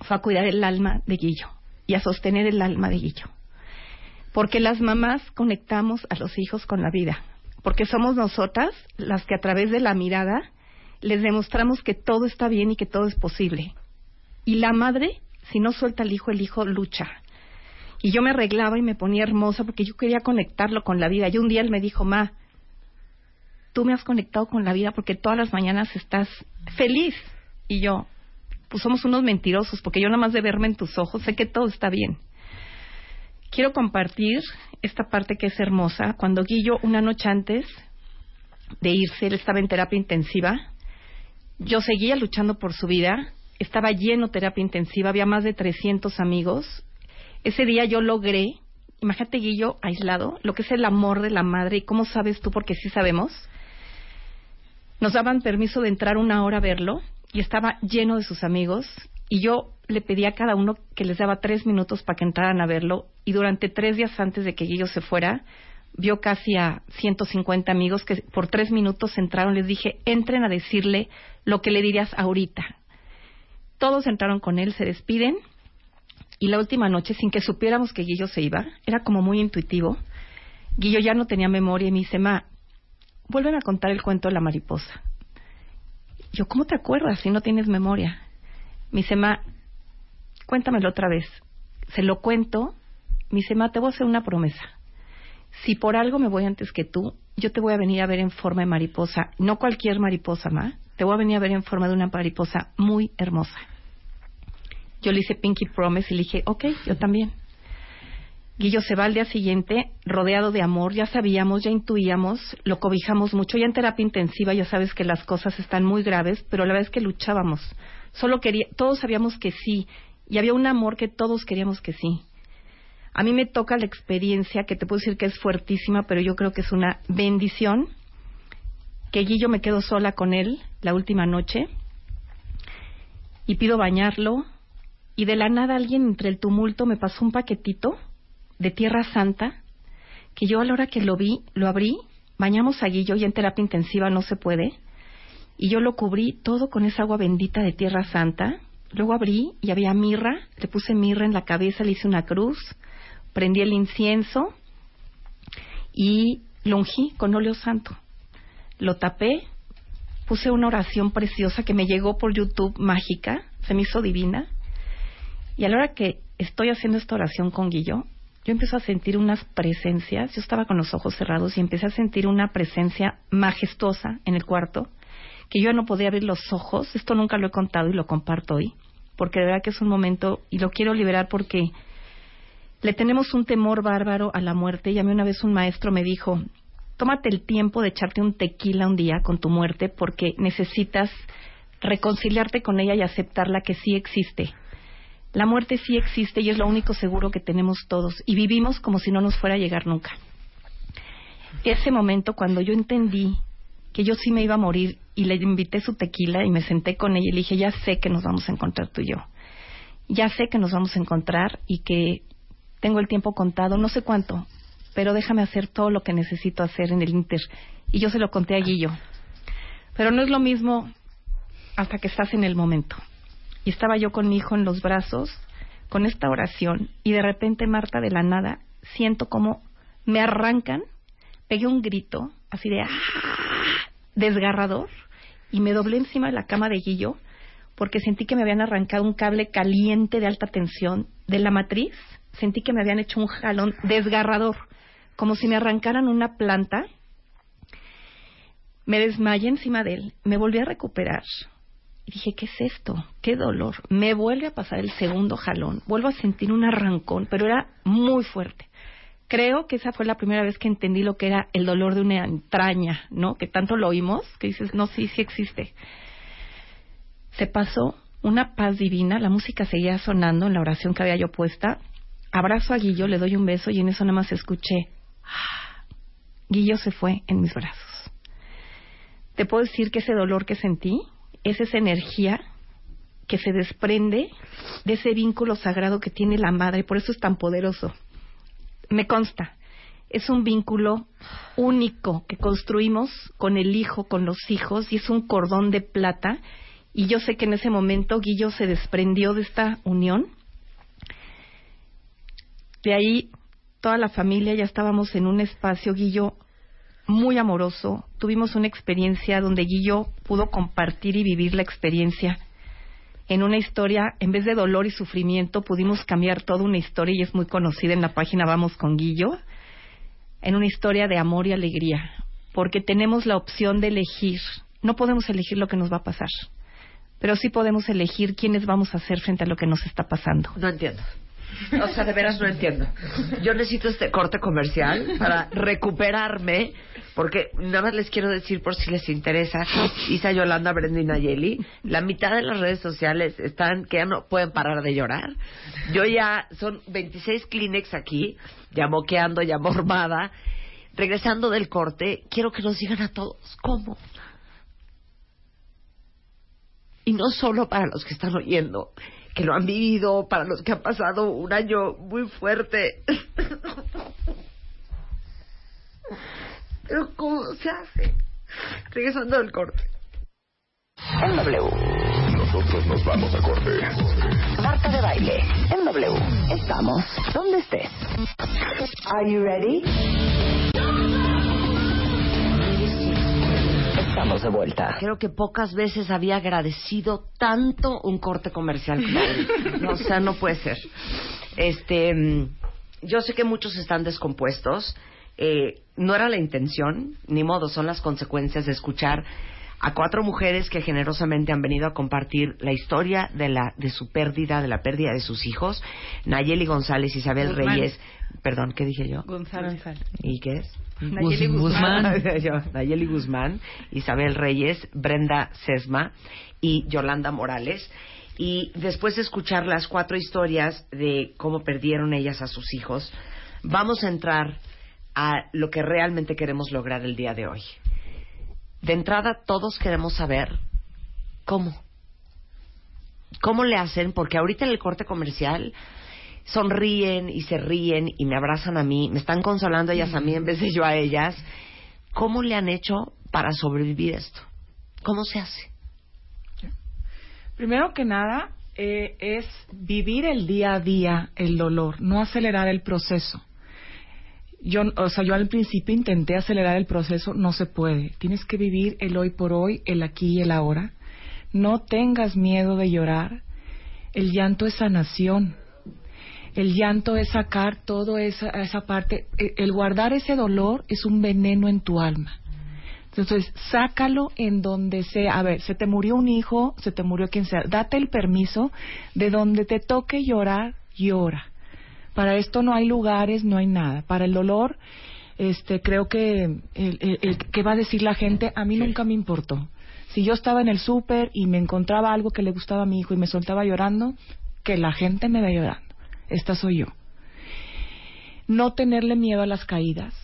fue a cuidar el alma de Guillo y a sostener el alma de Guillo. Porque las mamás conectamos a los hijos con la vida, porque somos nosotras las que a través de la mirada les demostramos que todo está bien y que todo es posible. Y la madre, si no suelta al hijo, el hijo lucha. Y yo me arreglaba y me ponía hermosa porque yo quería conectarlo con la vida. Y un día él me dijo, Ma, tú me has conectado con la vida porque todas las mañanas estás feliz. Y yo, pues somos unos mentirosos, porque yo nada más de verme en tus ojos sé que todo está bien. Quiero compartir esta parte que es hermosa. Cuando Guillo, una noche antes de irse, él estaba en terapia intensiva, yo seguía luchando por su vida, estaba lleno de terapia intensiva, había más de 300 amigos. Ese día yo logré, imagínate Guillo aislado, lo que es el amor de la madre y cómo sabes tú, porque sí sabemos, nos daban permiso de entrar una hora a verlo y estaba lleno de sus amigos y yo le pedí a cada uno que les daba tres minutos para que entraran a verlo y durante tres días antes de que Guillo se fuera vio casi a 150 amigos que por tres minutos entraron. Les dije, entren a decirle lo que le dirías ahorita. Todos entraron con él, se despiden y la última noche, sin que supiéramos que Guillo se iba, era como muy intuitivo. Guillo ya no tenía memoria y me dice, ma, vuelven a contar el cuento de la mariposa. Yo, ¿cómo te acuerdas si no tienes memoria? Mi sema, cuéntamelo otra vez. Se lo cuento. Mi sema, te voy a hacer una promesa. Si por algo me voy antes que tú, yo te voy a venir a ver en forma de mariposa. No cualquier mariposa, ma. Te voy a venir a ver en forma de una mariposa muy hermosa. Yo le hice Pinky Promise y le dije, ok, yo también. Guillo se va al día siguiente rodeado de amor, ya sabíamos, ya intuíamos, lo cobijamos mucho, ya en terapia intensiva ya sabes que las cosas están muy graves, pero la verdad es que luchábamos. Solo quería, todos sabíamos que sí, y había un amor que todos queríamos que sí. A mí me toca la experiencia que te puedo decir que es fuertísima, pero yo creo que es una bendición que Guillo me quedo sola con él la última noche y pido bañarlo, y de la nada alguien entre el tumulto me pasó un paquetito de Tierra Santa que yo a la hora que lo vi, lo abrí, bañamos a Guillo y en terapia intensiva no se puede, y yo lo cubrí todo con esa agua bendita de Tierra Santa. Luego abrí y había mirra, le puse mirra en la cabeza, le hice una cruz, prendí el incienso y lo ungí con óleo santo. Lo tapé, puse una oración preciosa que me llegó por YouTube mágica, se me hizo divina. Y a la hora que estoy haciendo esta oración con Guillo, yo empiezo a sentir unas presencias, yo estaba con los ojos cerrados y empecé a sentir una presencia majestuosa en el cuarto, que yo no podía abrir los ojos, esto nunca lo he contado y lo comparto hoy, porque de verdad que es un momento, y lo quiero liberar porque le tenemos un temor bárbaro a la muerte, y a mí una vez un maestro me dijo, tómate el tiempo de echarte un tequila un día con tu muerte porque necesitas reconciliarte con ella y aceptarla que sí existe. La muerte sí existe y es lo único seguro que tenemos todos y vivimos como si no nos fuera a llegar nunca. Ese momento cuando yo entendí que yo sí me iba a morir y le invité su tequila y me senté con ella y le dije, ya sé que nos vamos a encontrar tú y yo. Ya sé que nos vamos a encontrar y que tengo el tiempo contado, no sé cuánto, pero déjame hacer todo lo que necesito hacer en el Inter. Y yo se lo conté a Guillo. Pero no es lo mismo hasta que estás en el momento y estaba yo con mi hijo en los brazos con esta oración y de repente Marta de la nada siento como me arrancan, pegué un grito así de ¡ah! desgarrador y me doblé encima de la cama de Guillo porque sentí que me habían arrancado un cable caliente de alta tensión de la matriz, sentí que me habían hecho un jalón desgarrador, como si me arrancaran una planta. Me desmayé encima de él, me volví a recuperar, dije, ¿qué es esto? ¿Qué dolor? Me vuelve a pasar el segundo jalón, vuelvo a sentir un arrancón, pero era muy fuerte. Creo que esa fue la primera vez que entendí lo que era el dolor de una entraña, ¿no? Que tanto lo oímos, que dices, no, sí, sí existe. Se pasó una paz divina, la música seguía sonando en la oración que había yo puesta. Abrazo a Guillo, le doy un beso y en eso nada más escuché, ah, Guillo se fue en mis brazos. Te puedo decir que ese dolor que sentí es esa energía que se desprende de ese vínculo sagrado que tiene la madre, por eso es tan poderoso. Me consta, es un vínculo único que construimos con el hijo, con los hijos, y es un cordón de plata. Y yo sé que en ese momento Guillo se desprendió de esta unión. De ahí toda la familia ya estábamos en un espacio, Guillo muy amoroso. Tuvimos una experiencia donde Guillo pudo compartir y vivir la experiencia. En una historia, en vez de dolor y sufrimiento, pudimos cambiar toda una historia y es muy conocida en la página Vamos con Guillo, en una historia de amor y alegría, porque tenemos la opción de elegir. No podemos elegir lo que nos va a pasar, pero sí podemos elegir quiénes vamos a ser frente a lo que nos está pasando. No entiendo. O sea, de veras no entiendo. Yo necesito este corte comercial para recuperarme, porque nada más les quiero decir por si les interesa, Isa, Yolanda, Brenda y Nayeli, la mitad de las redes sociales están que ya no pueden parar de llorar. Yo ya, son 26 Kleenex aquí, ya moqueando, ya mormada. Regresando del corte, quiero que nos digan a todos cómo. Y no solo para los que están oyendo, que lo han vivido, para los que han pasado un año muy fuerte. Pero ¿cómo se hace? Regresando al corte. En W. Nosotros nos vamos a corte. Marta de baile. En W. Estamos donde estés. Are you ready? Estamos de vuelta. Creo que pocas veces había agradecido tanto un corte comercial como hoy. No, o sea, no puede ser. Este, mm, yo sé que muchos están descompuestos. Eh, no era la intención, ni modo, son las consecuencias de escuchar a cuatro mujeres que generosamente han venido a compartir la historia de la de su pérdida, de la pérdida de sus hijos. Nayeli González, Isabel Reyes, perdón, ¿qué dije yo? González. ¿Y qué es? Nayeli Guzmán. Nayeli Guzmán, Isabel Reyes, Brenda Sesma y Yolanda Morales. Y después de escuchar las cuatro historias de cómo perdieron ellas a sus hijos, vamos a entrar a lo que realmente queremos lograr el día de hoy. De entrada, todos queremos saber cómo. ¿Cómo le hacen? Porque ahorita en el corte comercial sonríen y se ríen y me abrazan a mí, me están consolando ellas a mí en vez de yo a ellas. ¿Cómo le han hecho para sobrevivir esto? ¿Cómo se hace? Primero que nada, eh, es vivir el día a día el dolor, no acelerar el proceso. Yo, o sea, yo al principio intenté acelerar el proceso, no se puede. Tienes que vivir el hoy por hoy, el aquí y el ahora. No tengas miedo de llorar. El llanto es sanación. El llanto es sacar toda esa, esa parte. E, el guardar ese dolor es un veneno en tu alma. Entonces, sácalo en donde sea. A ver, se te murió un hijo, se te murió quien sea. Date el permiso de donde te toque llorar, llora. Para esto no hay lugares, no hay nada. Para el dolor, este, creo que el, el, que va a decir la gente, a mí nunca me importó. Si yo estaba en el súper y me encontraba algo que le gustaba a mi hijo y me soltaba llorando, que la gente me vea llorando. Esta soy yo. No tenerle miedo a las caídas,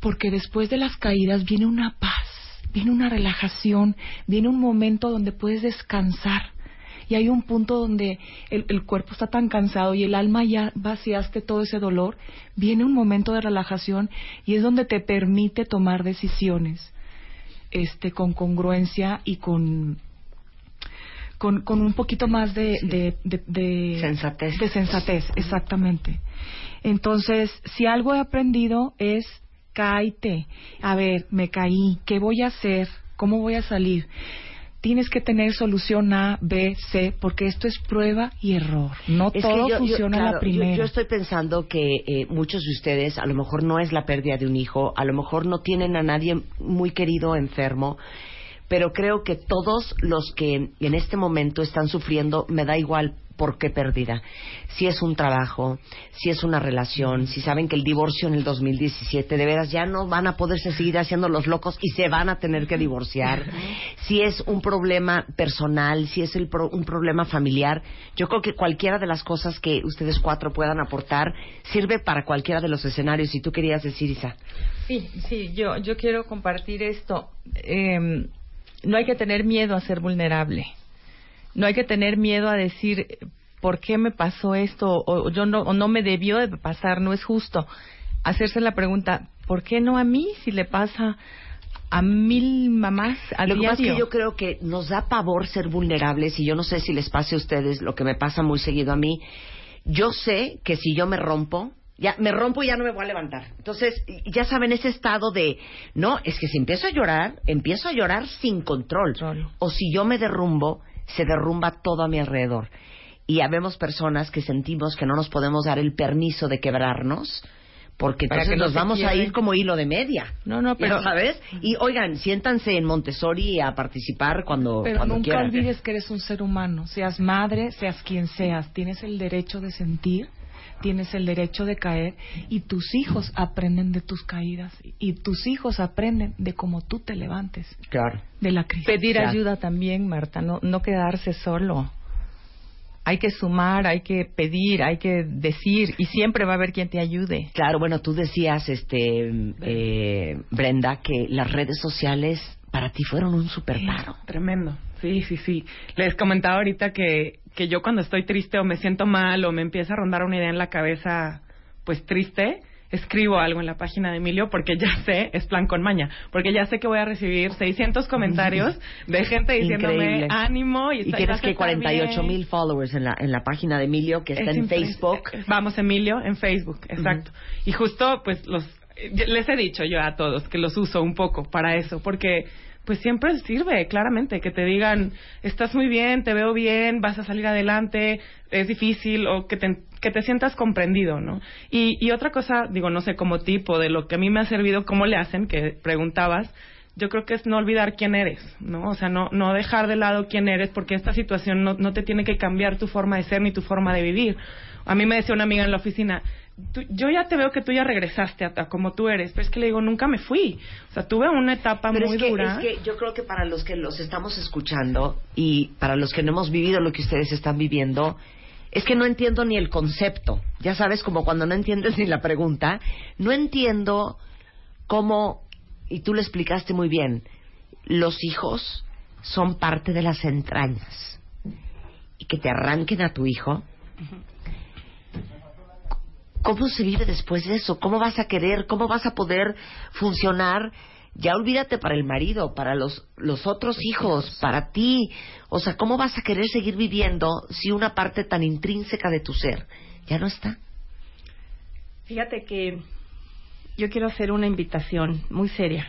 porque después de las caídas viene una paz, viene una relajación, viene un momento donde puedes descansar. Y hay un punto donde el, cuerpo está tan cansado y el alma ya vaciaste todo ese dolor, viene un momento de relajación y es donde te permite tomar decisiones este, con congruencia y con, con, con un poquito más de, de, de, de, sensatez. De sensatez, exactamente. Entonces, si algo he aprendido es cáete. A ver, me caí, ¿qué voy a hacer? ¿Cómo voy a salir? tienes que tener solución A, B, C, porque esto es prueba y error. No es todo yo, funciona yo, claro, la primera. Yo, yo, estoy pensando que eh, muchos de ustedes, a lo mejor no es la pérdida de un hijo, a lo mejor no tienen a nadie muy querido enfermo, pero creo que todos los que en este momento están sufriendo, me da igual por qué pérdida. Si es un trabajo, si es una relación, si saben que el divorcio en el 2017 de veras ya no van a poderse seguir haciendo los locos y se van a tener que divorciar. Si es un problema personal, si es el pro, un problema familiar, yo creo que cualquiera de las cosas que ustedes cuatro puedan aportar sirve para cualquiera de los escenarios. Si tú querías decir, Isa. Sí, sí, yo, yo quiero compartir esto. Eh, no hay que tener miedo a ser vulnerable no hay que tener miedo a decir por qué me pasó esto o yo no o no me debió de pasar, no es justo. Hacerse la pregunta, ¿por qué no a mí si le pasa a mil mamás a Lo que diario? pasa es que yo creo que nos da pavor ser vulnerables y yo no sé si les pase a ustedes lo que me pasa muy seguido a mí. Yo sé que si yo me rompo, ya me rompo y ya no me voy a levantar. Entonces, ya saben ese estado de, no, es que si empiezo a llorar, empiezo a llorar sin control. O si yo me derrumbo, se derrumba todo a mi alrededor. Y habemos personas que sentimos que no nos podemos dar el permiso de quebrarnos, porque entonces que no nos vamos a ir como hilo de media. No, no, pero ¿Sabes? Y oigan, siéntanse en Montessori a participar cuando, Pero cuando nunca quieran. olvides que eres un ser humano, seas madre, seas quien seas, tienes el derecho de sentir, tienes el derecho de caer y tus hijos aprenden de tus caídas y tus hijos aprenden de cómo tú te levantes Claro. de la crisis. pedir ayuda también, Marta, no, no quedarse solo. Hay que sumar, hay que pedir, hay que decir y siempre va a haber quien te ayude. Claro, bueno, tú decías, este, eh, Brenda, que las redes sociales para ti fueron un super paro. Tremendo. Sí, sí, sí. Les comentaba ahorita que, que yo cuando estoy triste o me siento mal o me empieza a rondar una idea en la cabeza, pues triste, escribo algo en la página de Emilio porque ya sé, es plan con maña, porque ya sé que voy a recibir 600 comentarios de gente diciéndome Increíble. ánimo y, Y tienes que estar 48 bien. mil followers en la, en la página de Emilio, que está Es en Facebook. eh, Vamos, Emilio, en Facebook, exacto. Y justo, pues, los eh, les he dicho yo a todos que los uso un poco para eso, porque pues siempre sirve, claramente, que te digan, estás muy bien, te veo bien, vas a salir adelante, es difícil, o que te, que te sientas comprendido, ¿no? Y, y otra cosa, digo, no sé, como tipo de lo que a mí me ha servido, cómo le hacen, que preguntabas, yo creo que es no olvidar quién eres, ¿no? O sea, no, no dejar de lado quién eres, porque esta situación no, no te tiene que cambiar tu forma de ser ni tu forma de vivir. A mí me decía una amiga en la oficina, "Tú- yo ya te veo que tú ya regresaste a, a como tú eres, pero es que le digo, nunca me fui. O sea, tuve una etapa Pero muy es que, dura. es que yo creo que para los que los estamos escuchando y para los que no hemos vivido lo que ustedes están viviendo, es que no entiendo ni el concepto. Ya sabes, como cuando no entiendes ni la pregunta, no entiendo cómo, y tú lo explicaste muy bien, los hijos son parte de las entrañas. y que te arranquen a tu hijo, ¿cómo se vive después de eso? ¿Cómo vas a querer? ¿Cómo vas a poder funcionar? Ya olvídate para el marido, para los, los otros hijos, para ti. O sea, ¿cómo vas a querer seguir viviendo si una parte tan intrínseca de tu ser ya no está? Fíjate que yo quiero hacer una invitación muy seria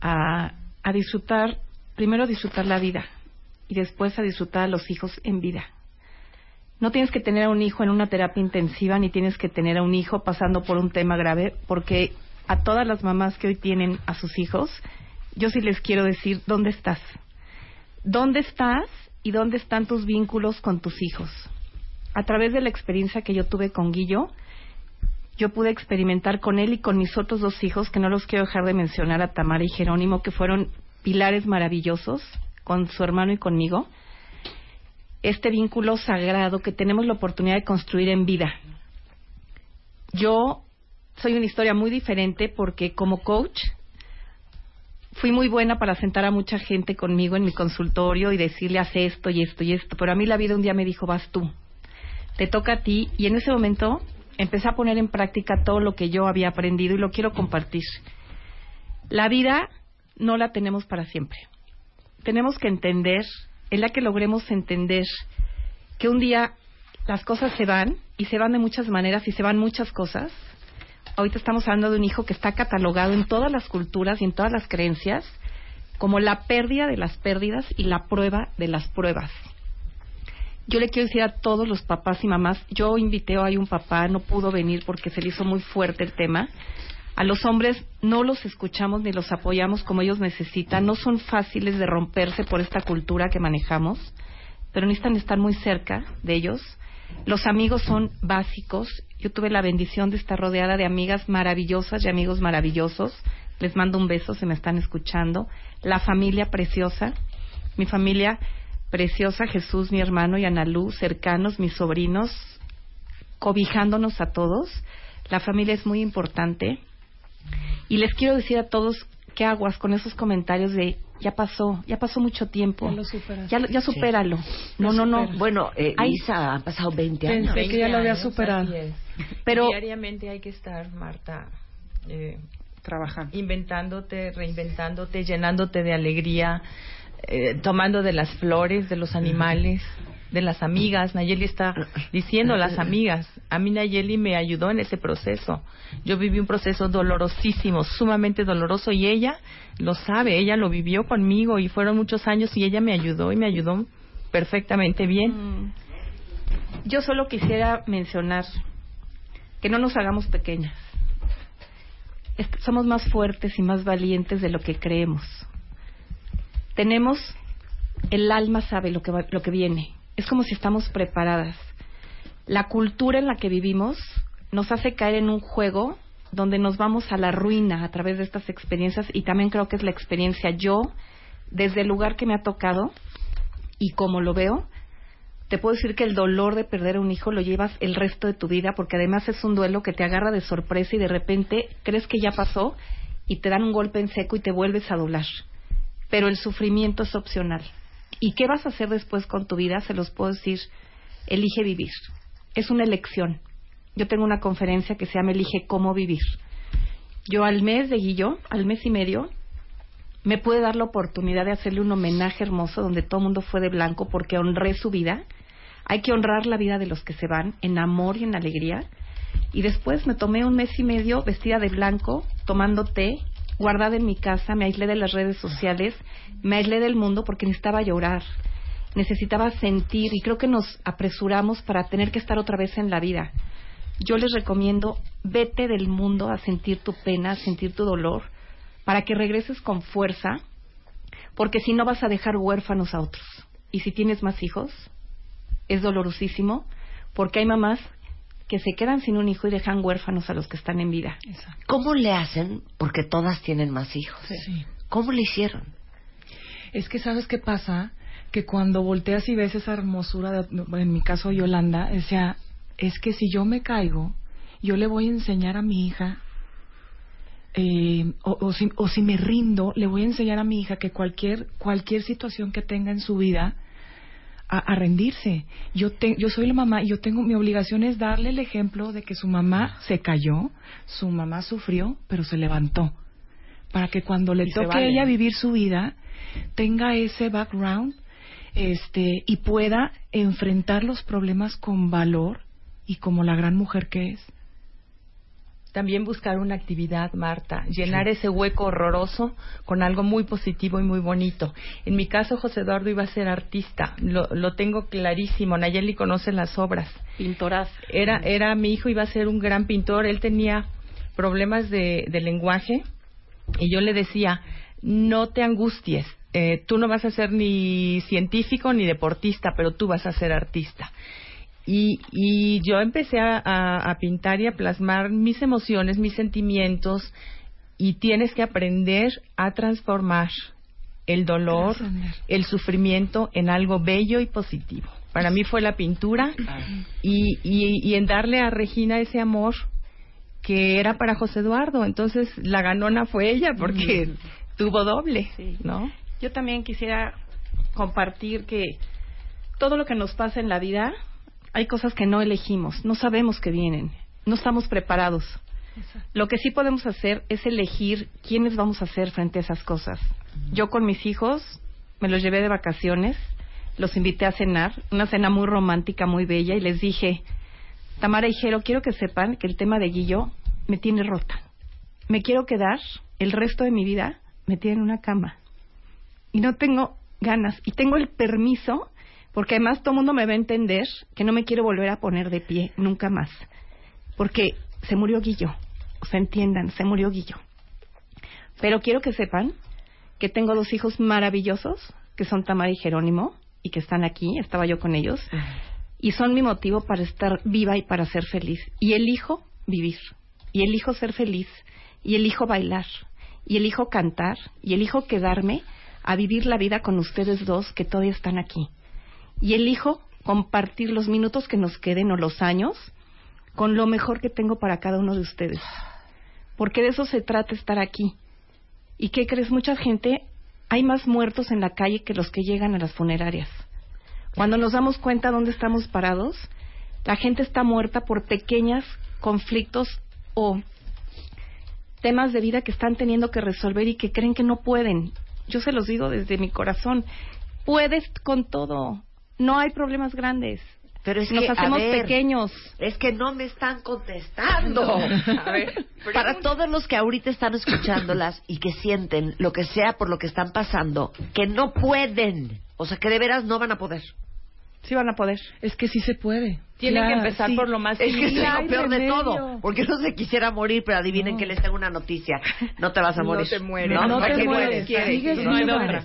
a, a disfrutar, primero disfrutar la vida y después a disfrutar a los hijos en vida. No tienes que tener a un hijo en una terapia intensiva ni tienes que tener a un hijo pasando por un tema grave porque a todas las mamás que hoy tienen a sus hijos, yo sí les quiero decir dónde estás. ¿Dónde estás y dónde están tus vínculos con tus hijos? A través de la experiencia que yo tuve con Guillo, yo pude experimentar con él y con mis otros dos hijos, que no los quiero dejar de mencionar, a Tamara y Jerónimo, que fueron pilares maravillosos con su hermano y conmigo, este vínculo sagrado que tenemos la oportunidad de construir en vida. Yo soy una historia muy diferente porque como coach fui muy buena para sentar a mucha gente conmigo en mi consultorio y decirle haz esto y esto y esto, pero a mí la vida un día me dijo vas tú, te toca a ti y en ese momento empecé a poner en práctica todo lo que yo había aprendido y lo quiero compartir. La vida no la tenemos para siempre. Tenemos que entender, en la que logremos entender que un día las cosas se van y se van de muchas maneras y se van muchas cosas. Ahorita estamos hablando de un hijo que está catalogado en todas las culturas y en todas las creencias como la pérdida de las pérdidas y la prueba de las pruebas yo le quiero decir a todos los papás y mamás, yo invité hoy un papá, no pudo venir porque se le hizo muy fuerte el tema. A los hombres no los escuchamos ni los apoyamos como ellos necesitan, no son fáciles de romperse por esta cultura que manejamos, pero necesitan estar muy cerca de ellos. Los amigos son básicos. Yo tuve la bendición de estar rodeada de amigas maravillosas y amigos maravillosos. Les mando un beso, se me están escuchando. La familia preciosa. Mi familia preciosa Jesús, mi hermano y Analú, cercanos, mis sobrinos, cobijándonos a todos. La familia es muy importante. Y les quiero decir a todos qué aguas con esos comentarios de ya pasó, ya pasó mucho tiempo. Ya lo Ya, supéralo. No, no, no. Bueno, eh, Isa, han pasado 20 años. Pensé que ya lo había superado. Pero diariamente hay que estar, Marta, eh, trabajando, inventándote, reinventándote, llenándote de alegría, eh, tomando de las flores, de los animales, de las amigas. Nayeli está diciendo las amigas. A mí Nayeli me ayudó en ese proceso. Yo viví un proceso dolorosísimo, sumamente doloroso y ella lo sabe, ella lo vivió conmigo y fueron muchos años y ella me ayudó y me ayudó perfectamente bien. Mm. Yo solo quisiera mencionar que no nos hagamos pequeñas. Somos más fuertes y más valientes de lo que creemos tenemos, el alma sabe lo que, lo que viene. Es como si estamos preparadas. La cultura en la que vivimos nos hace caer en un juego donde nos vamos a la ruina a través de estas experiencias y también creo que es la experiencia yo, desde el lugar que me ha tocado y como lo veo, te puedo decir que el dolor de perder a un hijo lo llevas el resto de tu vida porque además es un duelo que te agarra de sorpresa y de repente crees que ya pasó y te dan un golpe en seco y te vuelves a doblar pero el sufrimiento es opcional. ¿Y qué vas a hacer después con tu vida? Se los puedo decir, elige vivir. Es una elección. Yo tengo una conferencia que se llama Elige cómo vivir. Yo al mes de Guillo, al mes y medio, me pude dar la oportunidad de hacerle un homenaje hermoso donde todo el mundo fue de blanco porque honré su vida. Hay que honrar la vida de los que se van en amor y en alegría. Y después me tomé un mes y medio vestida de blanco, tomando té, guardada en mi casa, me aislé de las redes sociales, me aislé del mundo porque necesitaba llorar, necesitaba sentir y creo que nos apresuramos para tener que estar otra vez en la vida. Yo les recomiendo, vete del mundo a sentir tu pena, a sentir tu dolor, para que regreses con fuerza, porque si no vas a dejar huérfanos a otros. Y si tienes más hijos, es dolorosísimo, porque hay mamás que se quedan sin un hijo y dejan huérfanos a los que están en vida. ¿Cómo le hacen? Porque todas tienen más hijos. ¿Cómo le hicieron? Es que sabes qué pasa, que cuando volteas y ves esa hermosura, en mi caso Yolanda, o sea, es que si yo me caigo, yo le voy a enseñar a mi hija, eh, o, si, o si me rindo, le voy a enseñar a mi hija que cualquier, cualquier situación que tenga en su vida, a, rendirse. Yo, yo soy la mamá y yo tengo mi obligación es darle el ejemplo de que su mamá se cayó, su mamá sufrió, pero se levantó. Para que cuando le toque a ella vivir su vida, tenga ese background este, y pueda enfrentar los problemas con valor y como la gran mujer que es. También buscar una actividad, Marta, llenar ese hueco horroroso con algo muy positivo y muy bonito. En mi caso, José Eduardo iba a ser artista, lo, lo tengo clarísimo. Nayeli conoce las obras. Pintoras. Era, era mi hijo iba a ser un gran pintor. Él tenía problemas de, de lenguaje y yo le decía, no te angusties, eh, tú no vas a ser ni científico ni deportista, pero tú vas a ser artista. Y, y yo empecé a, pintar y a plasmar mis emociones, mis sentimientos, y tienes que aprender a transformar el dolor, el sufrimiento en algo bello y positivo. Para mí fue la pintura y, y, en darle a Regina ese amor que era para José Eduardo. Entonces la ganona fue ella porque tuvo doble, ¿no? Yo también quisiera compartir que todo lo que nos pasa en la vida, hay cosas que no elegimos, no sabemos que vienen, no estamos preparados. Lo que sí podemos hacer es elegir quiénes vamos a ser frente a esas cosas. Yo con mis hijos me los llevé de vacaciones, los invité a cenar, una cena muy romántica, muy bella, y les dije, Tamara y Jero, quiero que sepan que el tema de Guillo me tiene rota. Me quiero quedar el resto de mi vida metida en una cama y no tengo ganas y tengo el permiso porque además todo el mundo me va a entender que no me quiero volver a poner de pie nunca más porque se murió Guillo o sea entiendan se murió Guillo. Pero quiero que sepan que tengo dos hijos maravillosos que son Tamara y Jerónimo y que están aquí estaba yo con ellos y son mi motivo para estar viva y para ser feliz. Y elijo vivir y elijo ser feliz y elijo bailar y elijo cantar y elijo quedarme a vivir la vida con ustedes dos que todavía están aquí. Y elijo compartir los minutos que nos queden o los años con lo mejor que tengo para cada uno de ustedes. Porque de eso se trata estar aquí. ¿Y qué crees? Mucha gente, hay más muertos en la calle que los que llegan a las funerarias. Cuando nos damos cuenta dónde estamos parados, la gente está muerta por pequeños conflictos o temas de vida que están teniendo que resolver y que creen que no pueden yo se los digo desde mi corazón, puedes con todo, no hay problemas grandes. Pero es Nos que, hacemos pequeños. Es que no me están contestando. A ver, Para todos los que ahorita están escuchándolas y que sienten lo que sea por lo que están pasando, que no pueden, o sea, que de veras no van a poder. Sí van a poder. Es que sí se puede. Tienen que empezar por lo más Es que es lo peor de todo. Porque no se quisiera morir, pero adivinen que les tengo una noticia. No te vas a morir. No te mueres. No, no, te mueres. no hay de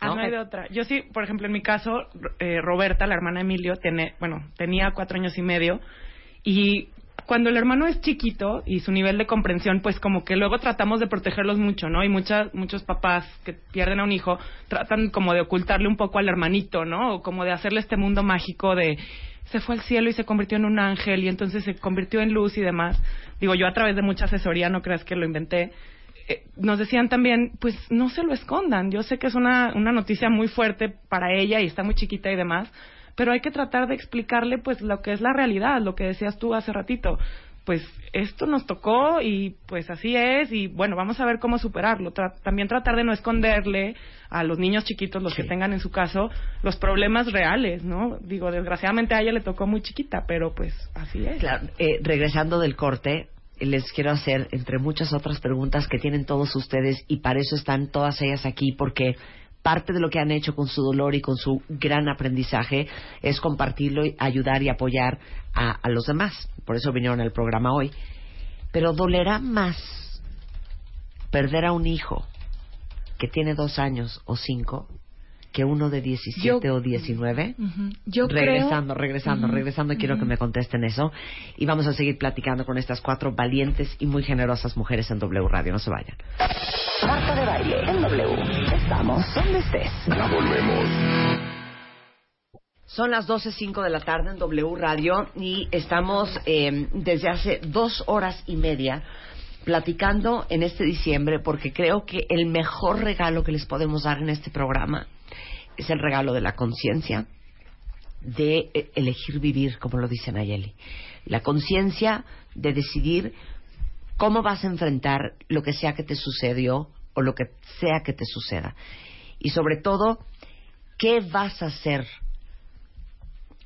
Ah, no hay de otra. Yo sí, por ejemplo, en mi caso, eh, Roberta, la hermana de Emilio, tiene, bueno, tenía cuatro años y medio y cuando el hermano es chiquito y su nivel de comprensión, pues como que luego tratamos de protegerlos mucho, ¿no? Y muchas, muchos papás que pierden a un hijo tratan como de ocultarle un poco al hermanito, ¿no? O como de hacerle este mundo mágico de se fue al cielo y se convirtió en un ángel y entonces se convirtió en luz y demás. Digo, yo a través de mucha asesoría, no creas que lo inventé, nos decían también, pues no se lo escondan. Yo sé que es una, una noticia muy fuerte para ella y está muy chiquita y demás, pero hay que tratar de explicarle pues lo que es la realidad, lo que decías tú hace ratito. Pues esto nos tocó y pues así es y bueno, vamos a ver cómo superarlo. también tratar de no esconderle a los niños chiquitos, los que tengan en su caso, los problemas reales, ¿no? Digo, desgraciadamente a ella le tocó muy chiquita, pero pues así es. Claro, eh, regresando del corte, les quiero hacer, entre muchas otras preguntas que tienen todos ustedes, y para eso están todas ellas aquí, porque parte de lo que han hecho con su dolor y con su gran aprendizaje es compartirlo, y ayudar y apoyar a, a los demás. Por eso vinieron al programa hoy. Pero dolerá más perder a un hijo que tiene dos años o cinco que uno de 17 o 19? Yo regresando, regresando, regresando, quiero que me contesten eso. Y vamos a seguir platicando con estas cuatro valientes y muy generosas mujeres en W Radio. No se vayan. Marta de baile en W. Estamos donde estés. Ya volvemos. Son las 12.05 de la tarde en W Radio y estamos eh, desde hace dos horas y media platicando en este diciembre porque creo que el mejor regalo que les podemos dar en este programa es el regalo de la conciencia, de eh, elegir vivir, como lo dice Nayeli. La conciencia de decidir cómo vas a enfrentar lo que sea que te sucedió o lo que sea que te suceda. Y sobre todo, ¿qué vas a hacer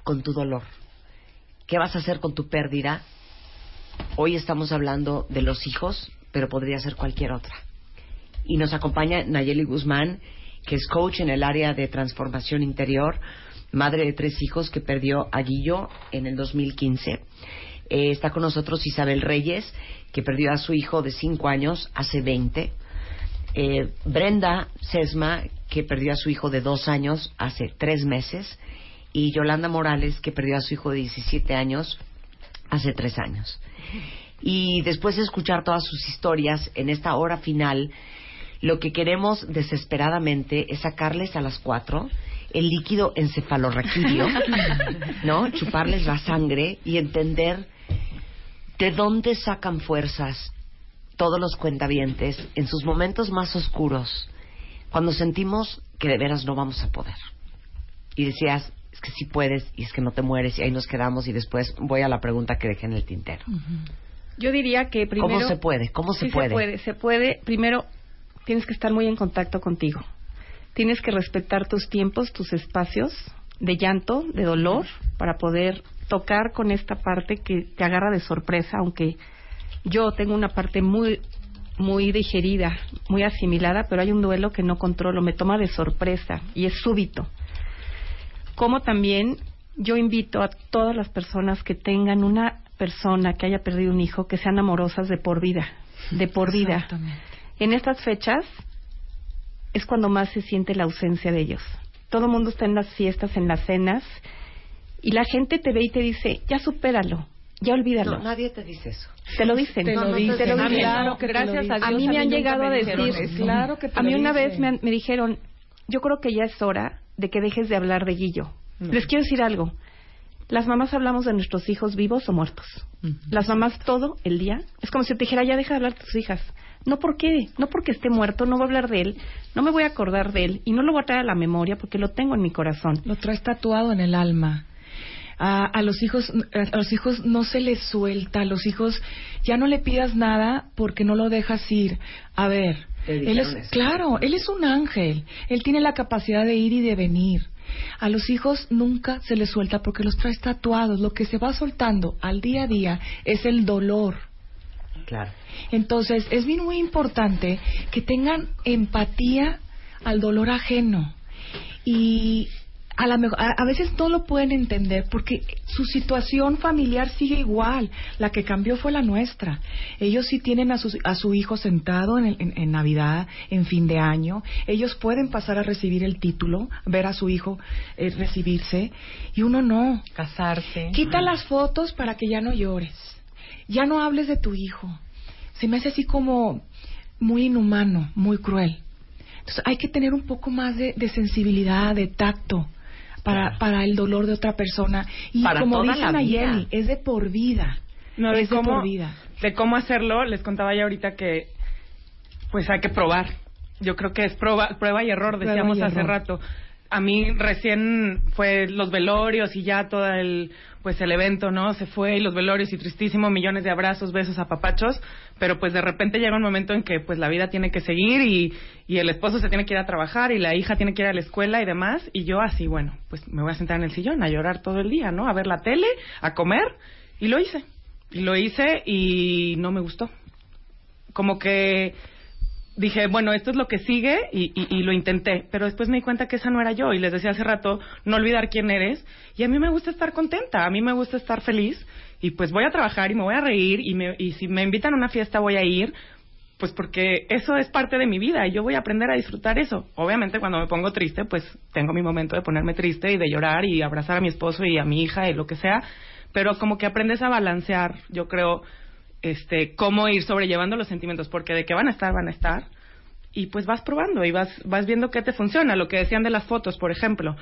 con tu dolor? ¿Qué vas a hacer con tu pérdida? Hoy estamos hablando de los hijos, pero podría ser cualquier otra. Y nos acompaña Nayeli Guzmán, que es coach en el área de transformación interior, madre de tres hijos que perdió a Guillo en el 2015. Eh, está con nosotros Isabel Reyes, que perdió a su hijo de cinco años hace 20. Eh, Brenda Sesma, que perdió a su hijo de dos años hace tres meses. Y Yolanda Morales, que perdió a su hijo de 17 años hace tres años. Y después de escuchar todas sus historias, en esta hora final, lo que queremos desesperadamente es sacarles a las cuatro el líquido encefalorraquídeo, ¿no? Chuparles la sangre y entender de dónde sacan fuerzas todos los cuentavientes en sus momentos más oscuros, cuando sentimos que de veras no vamos a poder. Y decías, es que sí puedes y es que no te mueres y ahí nos quedamos y después voy a la pregunta que dejé en el tintero. Yo diría que primero... ¿Cómo se puede? ¿Cómo se puede? se puede. Se puede. Primero, tienes que estar muy en contacto contigo. Tienes que respetar tus tiempos, tus espacios de llanto, de dolor, para poder tocar con esta parte que te agarra de sorpresa, aunque yo tengo una parte muy muy digerida, muy asimilada, pero hay un duelo que no controlo, me toma de sorpresa y es súbito. Como también yo invito a todas las personas que tengan una persona que haya perdido un hijo que sean amorosas de por vida, de por vida. En estas fechas es cuando más se siente la ausencia de ellos. Todo el mundo está en las fiestas, en las cenas, y la gente te ve y te dice, ya supéralo, ya olvídalo. No, nadie te dice eso. Te lo dicen. Te lo dicen. Claro que gracias a Dios. A mí me han llegado a decir, claro que te a mí una vez me, me, dijeron, yo creo que ya es hora de que dejes de hablar de Guillo. Les quiero decir algo. Las mamás hablamos de nuestros hijos vivos o muertos. Las mamás todo el día. Es como si te dijera, ya deja de hablar de tus hijas. No porque, no porque esté muerto, no voy a hablar de él, no me voy a acordar de él y no lo voy a traer a la memoria porque lo tengo en mi corazón. Lo traes tatuado en el alma. A, a, los hijos a los hijos no se les suelta a los hijos ya no le pidas nada porque no lo dejas ir. A ver él es claro él es un ángel él tiene la capacidad de ir y de venir. A los hijos nunca se les suelta porque los traes tatuados lo que se va soltando al día a día es el dolor Claro. Entonces, es bien muy importante que tengan empatía al dolor ajeno. Y a, la mejor, a, veces no lo pueden entender porque su situación familiar sigue igual. La que cambió fue la nuestra. Ellos sí tienen a su, a su hijo sentado en, en, Navidad, en fin de año. Ellos pueden pasar a recibir el título, ver a su hijo eh, recibirse. Y uno no. Casarse. Quita las fotos para que ya no llores ya no hables de tu hijo. Se me hace así como muy inhumano, muy cruel. Entonces hay que tener un poco más de, sensibilidad, de tacto para, para el dolor de otra persona. Y como dice Nayeli, es de por vida. No, de cómo, vida. De cómo hacerlo, les contaba ya ahorita que pues hay que probar. Yo creo que es prueba, prueba y error, decíamos hace rato. A mí recién fue los velorios y ya todo el pues el evento, ¿no? Se fue y los velorios y tristísimo, millones de abrazos, besos, apapachos, pero pues de repente llega un momento en que pues la vida tiene que seguir y, y el esposo se tiene que ir a trabajar y la hija tiene que ir a la escuela y demás, y yo así, bueno, pues me voy a sentar en el sillón a llorar todo el día, ¿no? A ver la tele, a comer, y lo hice. Y lo hice y no me gustó. Como que dije, bueno, esto es lo que sigue y, y, lo intenté, pero después me di cuenta que esa no era yo y les decía hace rato, no olvidar quién eres y a mí me gusta estar contenta, a mí me gusta estar feliz y pues voy a trabajar y me voy a reír y, me, y si me invitan a una fiesta voy a ir, pues porque eso es parte de mi vida y yo voy a aprender a disfrutar eso. Obviamente cuando me pongo triste, pues tengo mi momento de ponerme triste y de llorar y abrazar a mi esposo y a mi hija y lo que sea, pero como que aprendes a balancear, yo creo, este, cómo ir sobrellevando los sentimientos, porque de que van a estar, van a estar, y pues vas probando y vas, vas viendo qué te funciona. Lo que decían de las fotos, por ejemplo.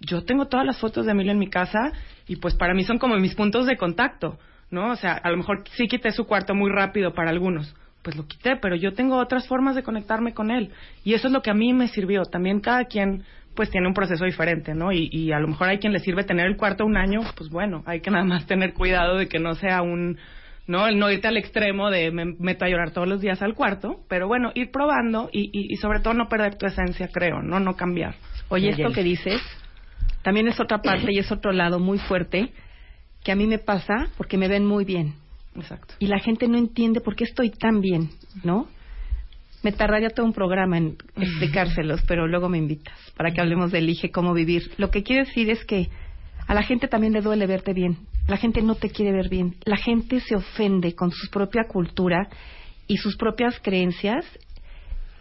Yo tengo todas las fotos de Emilio en mi casa y pues para mí son como mis puntos de contacto, ¿no? O sea, a lo mejor sí quité su cuarto muy rápido para algunos, pues lo quité, pero yo tengo otras formas de conectarme con él y eso es lo que a mí me sirvió. También cada quien pues tiene un proceso diferente, ¿no? Y, y a lo mejor hay quien le sirve tener el cuarto un año, pues bueno, hay que nada más tener cuidado de que no sea un ¿no? El no irte al extremo de me meto a llorar todos los días al cuarto, pero bueno, ir probando y, y, sobre todo no perder tu esencia, creo, ¿no? No cambiar. Oye, esto que dices también es otra parte y es otro lado muy fuerte que a mí me pasa porque me ven muy bien. Exacto. Y la gente no entiende por qué estoy tan bien, ¿no? Me tardaría todo un programa en explicárselos, pero luego me invitas para que hablemos de elige cómo vivir. Lo que quiero decir es que a la gente también le duele verte bien. La gente no te quiere ver bien. La gente se ofende con su propia cultura y sus propias creencias.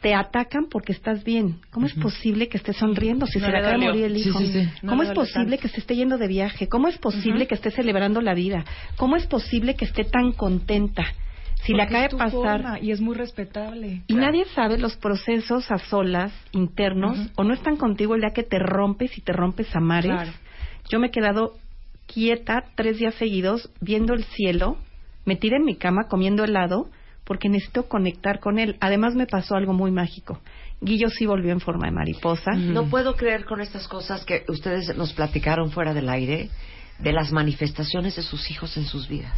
Te atacan porque estás bien. ¿Cómo es posible que estés sonriendo si se le acaba de morir el hijo? ¿Cómo es posible que se esté yendo de viaje? ¿Cómo es posible que esté celebrando la vida? ¿Cómo es posible que esté tan contenta? Si le acaba de pasar. y es muy respetable. Y nadie sabe los procesos a solas, internos, o no están contigo el día que te rompes y te rompes a mares. Yo me he quedado quieta tres días seguidos viendo el cielo, metida en mi cama comiendo helado, porque necesito conectar con él. Además me pasó algo muy mágico. Guillo sí volvió en forma de mariposa. No puedo creer con estas cosas que ustedes nos platicaron fuera del aire de las manifestaciones de sus hijos en sus vidas.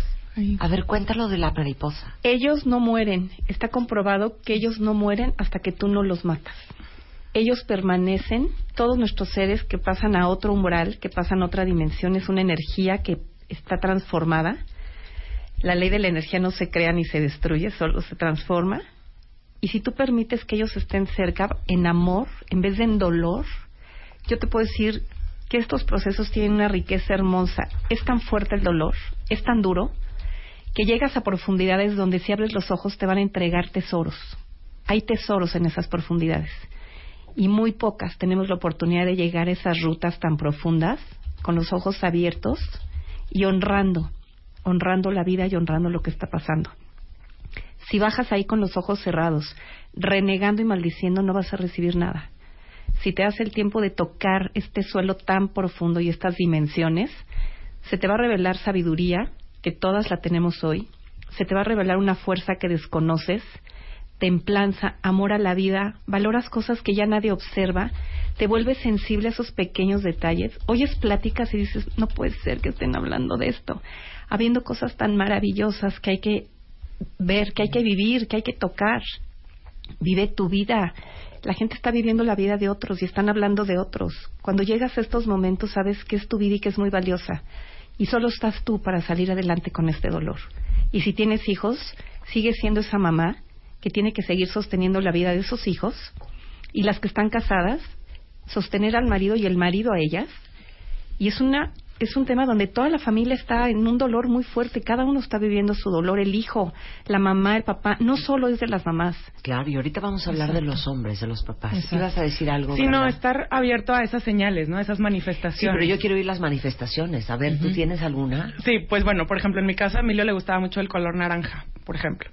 A ver, cuéntalo de la mariposa. Ellos no mueren. Está comprobado que ellos no mueren hasta que tú no los matas ellos permanecen, todos nuestros seres que pasan a otro umbral, que pasan a otra dimensión, es una energía que está transformada. La ley de la energía no se crea ni se destruye, solo se transforma. Y si tú permites que ellos estén cerca en amor, en vez de en dolor, yo te puedo decir que estos procesos tienen una riqueza hermosa. Es tan fuerte el dolor, es tan duro, que llegas a profundidades donde si abres los ojos te van a entregar tesoros. Hay tesoros en esas profundidades y muy pocas tenemos la oportunidad de llegar a esas rutas tan profundas con los ojos abiertos y honrando, honrando la vida y honrando lo que está pasando. Si bajas ahí con los ojos cerrados, renegando y maldiciendo, no vas a recibir nada. Si te das el tiempo de tocar este suelo tan profundo y estas dimensiones, se te va a revelar sabiduría, que todas la tenemos hoy, se te va a revelar una fuerza que desconoces, templanza, amor a la vida, valoras cosas que ya nadie observa, te vuelves sensible a esos pequeños detalles, oyes pláticas y dices, no puede ser que estén hablando de esto, habiendo cosas tan maravillosas que hay que ver, que hay que vivir, que hay que tocar. Vive tu vida. La gente está viviendo la vida de otros y están hablando de otros. Cuando llegas a estos momentos sabes que es tu vida y que es muy valiosa. Y solo estás tú para salir adelante con este dolor. Y si tienes hijos, sigue siendo esa mamá que tiene que seguir sosteniendo la vida de sus hijos y las que están casadas sostener al marido y el marido a ellas y es una es un tema donde toda la familia está en un dolor muy fuerte, cada uno está viviendo su dolor, el hijo, la mamá, el papá, no solo es de las mamás. Claro, y ahorita vamos a hablar de los hombres, de los papás. ¿Ibas a decir algo? Sí, no, estar abierto a esas señales, ¿no? Esas manifestaciones. Sí, pero yo quiero oír las manifestaciones. A ver, ¿tú tienes alguna? Sí, pues bueno, por ejemplo, en mi casa a Emilio le gustaba mucho el color naranja, por ejemplo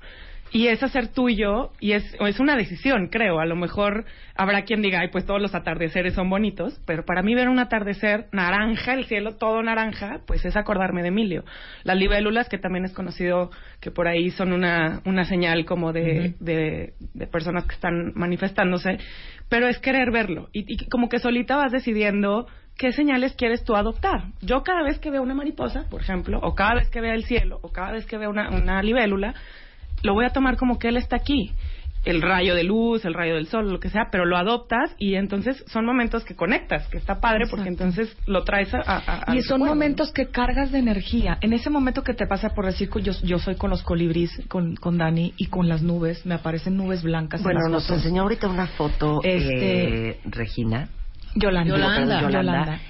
y es hacer tuyo y es, es una decisión, creo. A lo mejor habrá quien diga, ay, pues todos los atardeceres son bonitos, pero para mí ver un atardecer naranja, el cielo todo naranja, pues es acordarme de Emilio. Las libélulas, que también es conocido que por ahí son una, una señal como de, de, personas que están manifestándose, pero es querer verlo y, y como que solita vas decidiendo qué señales quieres tú adoptar. Yo cada vez que veo una mariposa, por ejemplo, o cada vez que veo el cielo, o cada vez que veo una, una libélula, lo voy a tomar como que él está aquí el rayo de luz, el rayo del sol, lo que sea, pero lo adoptas y entonces son momentos que conectas, que está padre porque entonces lo traes a... a, y son momentos que cargas de energía. En ese momento que te pasa por decir, yo, yo soy con los colibríes, con, con Dani y con las nubes, me aparecen nubes blancas. Bueno, nos enseñó ahorita una foto, este, eh, Regina. Yolanda. Yolanda. Yolanda.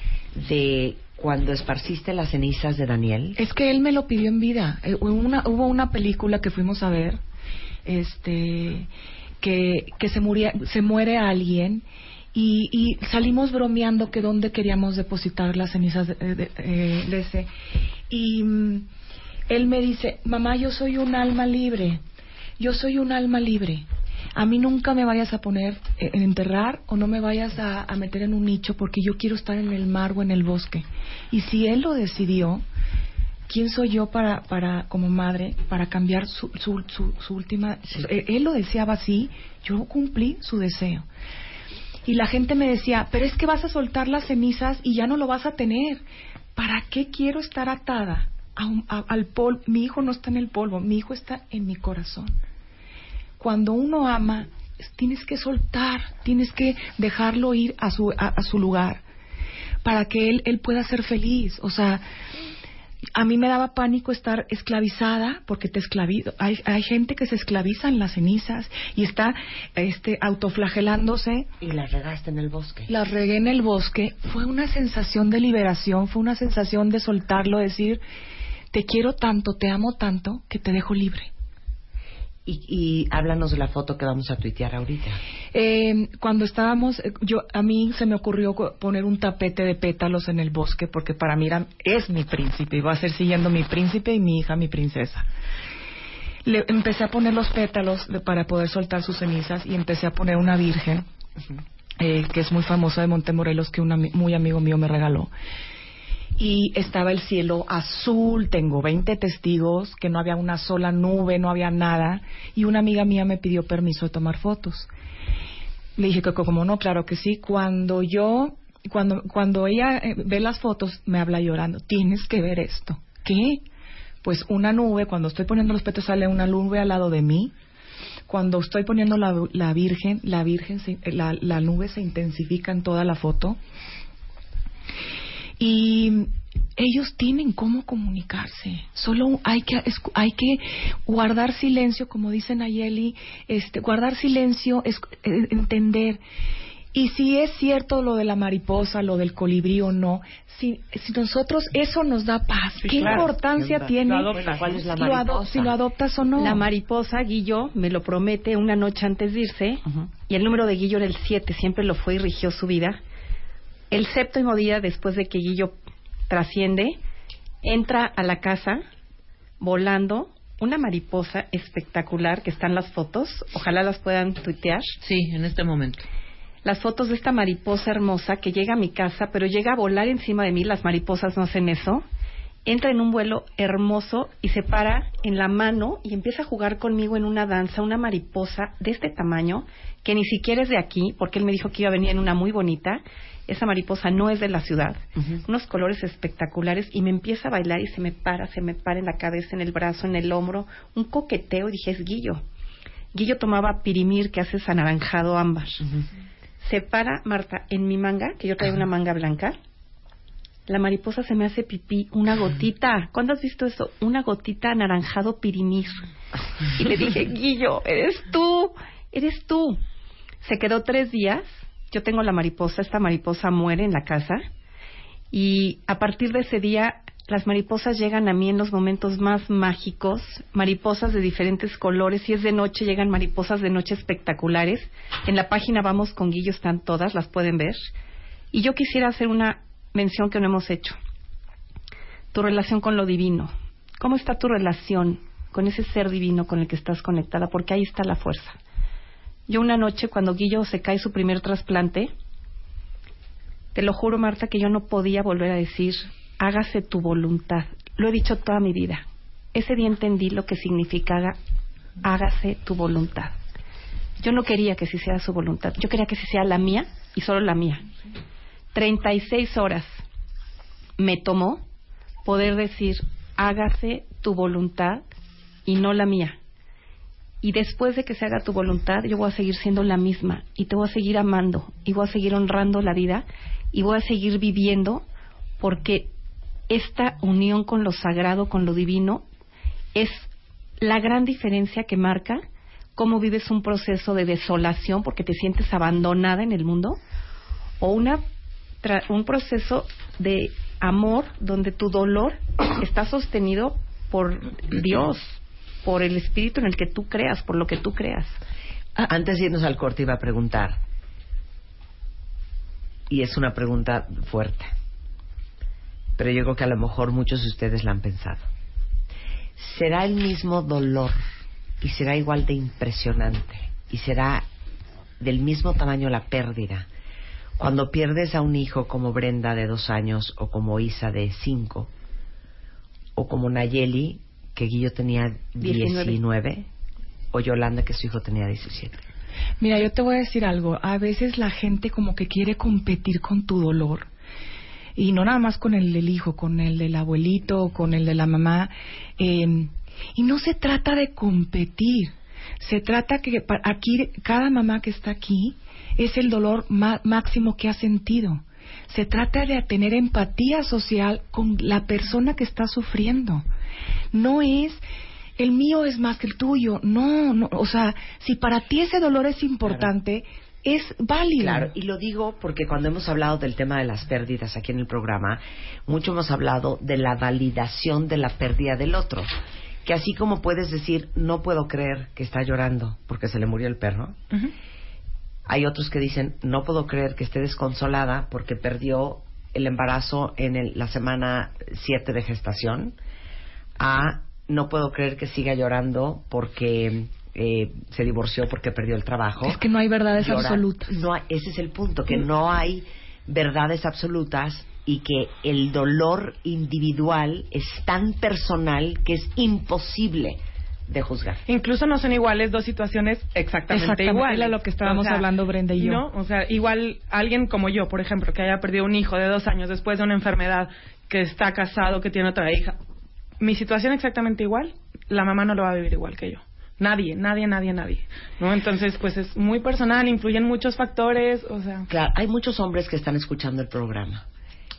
De cuando esparciste las cenizas de Daniel? Es que él me lo pidió en vida. Eh, hubo una, película que fuimos a ver, este, que, que se, muría, se muere alguien y, y, salimos bromeando que dónde queríamos depositar las cenizas de, de, eh, ese. Y mm, él me dice, mamá, yo soy un alma libre, yo soy un alma libre a mí nunca me vayas a poner en enterrar o no me vayas a, meter en un nicho porque yo quiero estar en el mar o en el bosque. Y si él lo decidió, ¿quién soy yo para, para como madre, para cambiar su, su, su, última... Él lo deseaba así, yo cumplí su deseo. Y la gente me decía, pero es que vas a soltar las cenizas y ya no lo vas a tener. ¿Para qué quiero estar atada al polvo? Mi hijo no está en el polvo, mi hijo está en mi corazón. Cuando uno ama, tienes que soltar, tienes que dejarlo ir a su, a su lugar para que él, él pueda ser feliz. O sea, a mí me daba pánico estar esclavizada porque te esclavizo. Hay, hay gente que se esclaviza en las cenizas y está este, autoflagelándose. Y la regaste en el bosque. La regué en el bosque. Fue una sensación de liberación, fue una sensación de soltarlo, decir, te quiero tanto, te amo tanto, que te dejo libre. Y, y, háblanos de la foto que vamos a tuitear ahorita. Eh, cuando estábamos, eh, yo a mí se me ocurrió poner un tapete de pétalos en el bosque porque para mí es mi príncipe y va a ser siguiendo mi príncipe y mi hija mi princesa. Le empecé a poner los pétalos para poder soltar sus cenizas y empecé a poner una virgen eh, que es muy famosa de Montemorelos que un muy amigo mío me regaló y estaba el cielo azul, tengo 20 testigos, que no había una sola nube, no había nada, y una amiga mía me pidió permiso de tomar fotos. Le dije que como no, claro que sí. Cuando yo, cuando, cuando ella eh, ve las fotos, me habla llorando, tienes que ver esto. ¿Qué? Pues una nube, cuando estoy poniendo los petos sale una nube al lado de mí. Cuando estoy poniendo la, la Virgen, la Virgen, la, la nube se intensifica en toda la foto y ellos tienen cómo comunicarse. Solo hay que hay que guardar silencio, como dice Nayeli, este, guardar silencio es eh, entender. Y si es cierto lo de la mariposa, lo del colibrí o no, si, si nosotros eso nos da paz, ¿qué importancia tiene ¿Cuál es la mariposa? si lo adoptas o no? La mariposa, Guillo, me lo promete una noche antes de irse, y el número de Guillo era el 7, siempre lo fue y rigió su vida el séptimo día después de que Guillo trasciende, entra a la casa volando una mariposa espectacular que están las fotos. Ojalá las puedan tuitear. Sí, en este momento. Las fotos de esta mariposa hermosa que llega a mi casa, pero llega a volar encima de mí. Las mariposas no hacen eso. Entra en un vuelo hermoso y se para en la mano y empieza a jugar conmigo en una danza, una mariposa de este tamaño, que ni siquiera es de aquí, porque él me dijo que iba a venir en una muy bonita esa mariposa no es de la ciudad, unos colores espectaculares y me empieza a bailar y se me para, se me para en la cabeza, en el brazo, en el hombro, un coqueteo y dije, es Guillo. Guillo tomaba pirimir que hace anaranjado ámbar. Se para Marta en mi manga, que yo traigo una manga blanca. La mariposa se me hace pipí, una gotita. ¿Cuándo has visto eso? Una gotita anaranjado pirimir. Y le dije, Guillo, eres tú, eres tú. Se quedó tres días yo tengo la mariposa, esta mariposa muere en la casa y a partir de ese día las mariposas llegan a mí en los momentos más mágicos, mariposas de diferentes colores, si es de noche llegan mariposas de noche espectaculares. En la página Vamos con Guillo están todas, las pueden ver. Y yo quisiera hacer una mención que no hemos hecho. Tu relación con lo divino. ¿Cómo está tu relación con ese ser divino con el que estás conectada? Porque ahí está la fuerza. Yo una noche, cuando Guillo se cae su primer trasplante, te lo juro, Marta, que yo no podía volver a decir, hágase tu voluntad. Lo he dicho toda mi vida. Ese día entendí lo que significaba, hágase tu voluntad. Yo no quería que se hiciera su voluntad, yo quería que se hiciera la mía y solo la mía. 36 horas me tomó poder decir, hágase tu voluntad y no la mía y después de que se haga tu voluntad, yo voy a seguir siendo la misma y te voy a seguir amando y voy a seguir honrando la vida y voy a seguir viviendo porque esta unión con lo sagrado, con lo divino, es la gran diferencia que marca cómo vives un proceso de desolación porque te sientes abandonada en el mundo o una un proceso de amor donde tu dolor está sostenido por Dios, por el espíritu en el que tú creas, por lo que tú creas. Ah, antes de irnos al corte iba a preguntar, y es una pregunta fuerte, pero yo creo que a lo mejor muchos de ustedes la han pensado. ¿Será el mismo dolor y será igual de impresionante y será del mismo tamaño la pérdida cuando pierdes a un hijo como Brenda de dos años o como Isa de cinco o como Nayeli que Guillo tenía 19, o Yolanda que su hijo tenía 17. Mira, yo te voy a decir algo. A veces la gente como que quiere competir con tu dolor. Y no nada más con el del hijo, con el del abuelito, con el de la mamá. Eh, y no se trata de competir. Se trata que aquí, cada mamá que está aquí es el dolor máximo que ha sentido. Se trata de tener empatía social con la persona que está sufriendo. No es el mío es más que el tuyo. No, no, o sea, si para ti ese dolor es importante, es válido. Claro, y lo digo porque cuando hemos hablado del tema de las pérdidas aquí en el programa, mucho hemos hablado de la validación de la pérdida del otro. Que así como puedes decir, no puedo creer que está llorando porque se le murió el perro, hay otros que dicen, no puedo creer que esté desconsolada porque perdió el embarazo en la semana 7 de gestación, a no puedo creer que siga llorando porque eh, se divorció porque perdió el trabajo. Es que no hay verdades absolutas. No, ese es el punto, que no hay verdades absolutas y que el dolor individual es tan personal que es imposible de juzgar. Incluso no son iguales dos situaciones exactamente, exactamente iguales. lo que estábamos hablando Brenda y yo. No, o sea, igual alguien como yo, por ejemplo, que haya perdido un hijo de dos años después de una enfermedad, que está casado, que tiene otra hija, mi situación exactamente igual, la mamá no lo va a vivir igual que yo. Nadie, nadie, nadie, nadie. ¿No? Entonces, pues es muy personal, influyen muchos factores, o sea. Claro, hay muchos hombres que están escuchando el programa.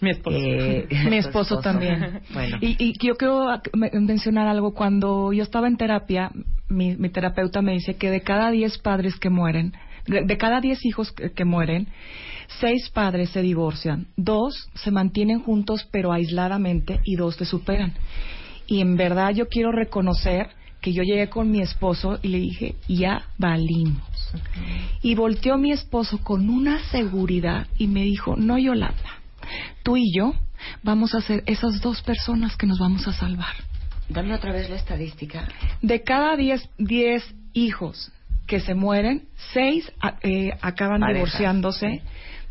Mi esposo. Eh, mi esposo, también. bueno. Y, y, yo quiero mencionar algo. Cuando yo estaba en terapia, mi, mi terapeuta me dice que de cada 10 padres que mueren, de, cada 10 hijos que, que, mueren, seis padres se divorcian, dos se mantienen juntos pero aisladamente y dos se superan. Y en verdad yo quiero reconocer que yo llegué con mi esposo y le dije, ya valimos. Y volteó mi esposo con una seguridad y me dijo, no Yolanda, tú y yo vamos a ser esas dos personas que nos vamos a salvar. Dame otra vez la estadística. De cada diez, diez hijos que se mueren, seis eh, acaban divorciándose,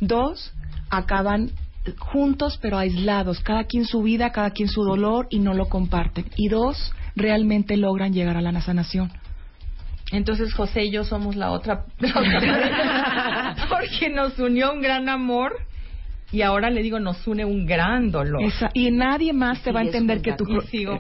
dos acaban juntos pero aislados, cada quien su vida, cada quien su dolor y no lo comparten. Y dos, realmente logran llegar a la sanación. Entonces José y yo somos la otra, porque nos unió un gran amor y ahora le digo nos une un gran dolor. y nadie más te va a entender que tú y sigo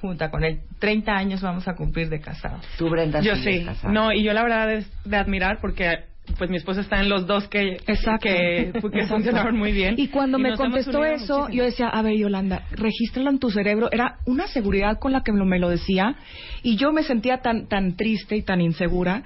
junta con él. 30 años vamos a cumplir de casado. Tú Brenda Yo sí. No, y yo la verdad es de admirar porque pues mi esposo está en los dos que, que, funcionaron muy bien. Y cuando me contestó eso, yo decía, a ver, Yolanda, regístralo en tu cerebro. Era una seguridad con la que me lo decía. Y yo me sentía tan, tan triste y tan insegura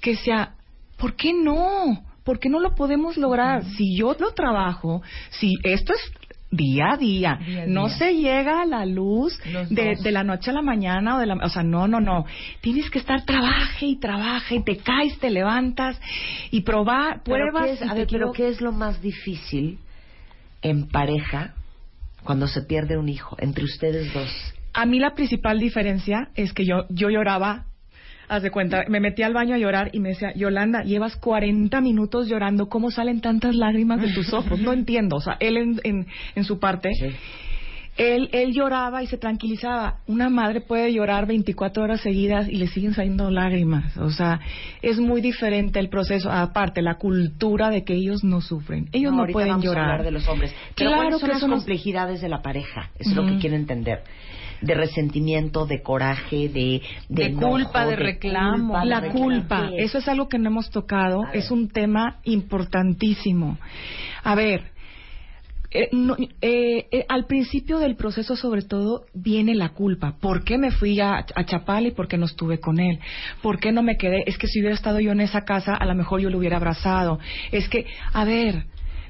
que decía, ¿por qué no? ¿Por qué no lo podemos lograr? Si yo lo trabajo, si esto es día a día. no se llega a la luz de, de, la noche a la mañana o de la, o sea, no, no, no. Tienes que estar trabaje y trabaje, y te caes, te levantas y probar pruebas. a ver, pero ¿qué es lo más difícil en pareja cuando se pierde un hijo entre ustedes dos? A mí la principal diferencia es que yo yo lloraba haz de cuenta, me metí al baño a llorar y me decía, Yolanda, llevas 40 minutos llorando, ¿cómo salen tantas lágrimas de tus ojos? No entiendo, o sea, él en, en, su parte, él, él lloraba y se tranquilizaba. Una madre puede llorar 24 horas seguidas y le siguen saliendo lágrimas, o sea, es muy diferente el proceso, aparte, la cultura de que ellos no sufren, ellos no, pueden llorar. hablar de los hombres. claro que son las complejidades de la pareja? Es lo que quiero entender de resentimiento, de coraje, de, de, culpa, de, reclamo. la culpa, eso es algo que no hemos tocado, es un tema importantísimo. A ver, eh, eh, eh, al principio del proceso, sobre todo, viene la culpa. ¿Por qué me fui a, a Chapal y por qué no estuve con él? ¿Por qué no me quedé? Es que si hubiera estado yo en esa casa, a lo mejor yo lo hubiera abrazado. Es que, a ver,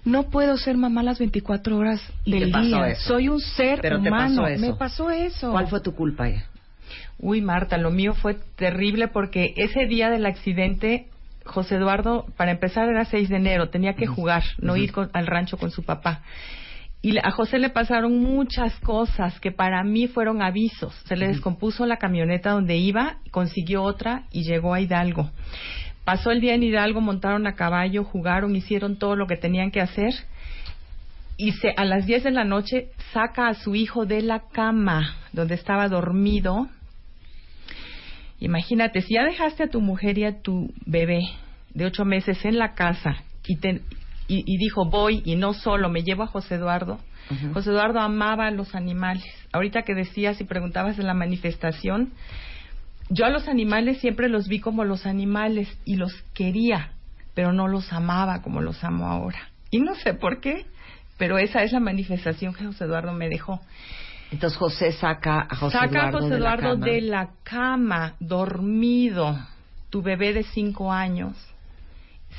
no puedo ser mamá las 24 horas del día. Soy un ser humano. Me pasó eso. ¿Cuál fue tu culpa? Uy, Marta, lo mío fue terrible porque ese día del accidente, José Eduardo, para empezar, era 6 de enero, tenía que jugar, no ir al rancho con su papá. Y a José le pasaron muchas cosas que para mí fueron avisos. Se le descompuso la camioneta donde iba, consiguió otra y llegó a Hidalgo. Pasó el día en Hidalgo, montaron a caballo, jugaron, hicieron todo lo que tenían que hacer. Y se, a las 10 de la noche saca a su hijo de la cama donde estaba dormido. Imagínate, si ya dejaste a tu mujer y a tu bebé de ocho meses en la casa y, y, dijo voy y no solo, me llevo a José Eduardo. José Eduardo amaba a los animales. Ahorita que decías y preguntabas de la manifestación, yo a los animales siempre los vi como los animales y los quería, pero no los amaba como los amo ahora. Y no sé por qué, pero esa es la manifestación que José Eduardo me dejó. Entonces José saca a José saca Eduardo, a José Eduardo de, la cama, dormido, tu bebé de cinco años.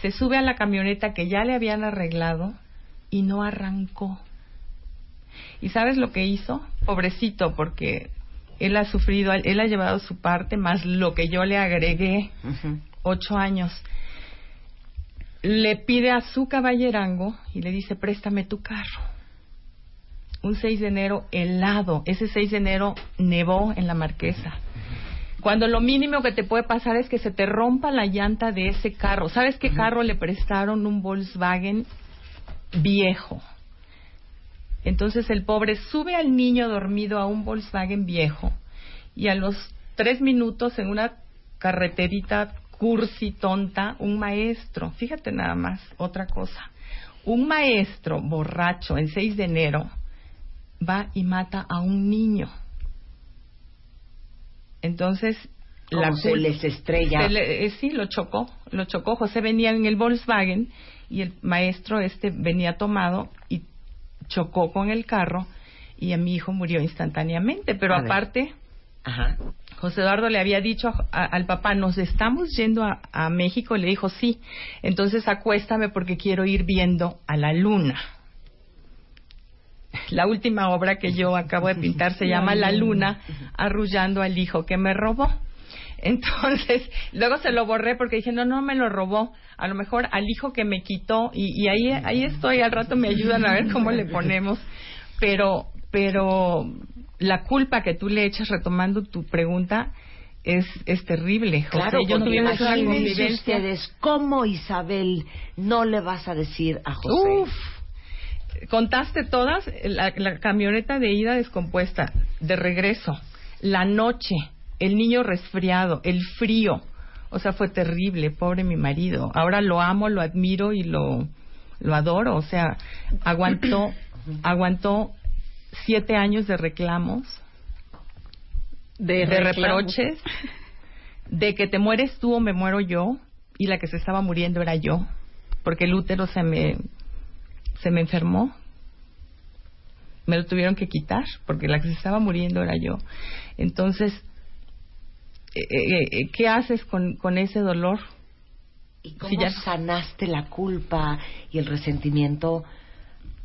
Se sube a la camioneta que ya le habían arreglado y no arrancó. ¿Y sabes lo que hizo? Pobrecito, porque él ha sufrido, él ha llevado su parte, más lo que yo le agregué, ocho años. Le pide a su caballerango y le dice, préstame tu carro. Un 6 de enero helado, ese 6 de enero nevó en la marquesa. Cuando lo mínimo que te puede pasar es que se te rompa la llanta de ese carro. ¿Sabes qué carro le prestaron? Un Volkswagen viejo entonces el pobre sube al niño dormido a un Volkswagen viejo y a los tres minutos en una carreterita cursi tonta, un maestro, fíjate nada más, otra cosa, un maestro borracho en 6 de enero va y mata a un niño. Entonces, la se les estrella. Eh, sí, lo chocó, lo chocó. José venía en el Volkswagen y el maestro este venía tomado y chocó con el carro y a mi hijo murió instantáneamente. Pero aparte, José Eduardo le había dicho al papá, nos estamos yendo a, a, México. Le dijo, sí, entonces acuéstame porque quiero ir viendo a la luna. La última obra que yo acabo de pintar se llama La luna, arrullando al hijo que me robó. Entonces, luego se lo borré porque dije, no, no me lo robó. A lo mejor al hijo que me quitó y, ahí, ahí estoy, al rato me ayudan a ver cómo le ponemos. Pero, pero la culpa que tú le echas, retomando tu pregunta, es, es terrible. José, claro, yo no imagínense ustedes cómo Isabel no le vas a decir a José. Uf, contaste todas, la, la camioneta de ida descompuesta, de regreso, la noche, el niño resfriado, el frío. O sea, fue terrible, pobre mi marido. Ahora lo amo, lo admiro y lo, lo adoro. O sea, aguantó, aguantó siete años de reclamos, de, reproches, de que te mueres tú o me muero yo, y la que se estaba muriendo era yo, porque el útero se me, se me enfermó. Me lo tuvieron que quitar, porque la que se estaba muriendo era yo. Entonces, eh, eh, ¿qué haces con, con ese dolor? ¿Y cómo ya... sanaste la culpa y el resentimiento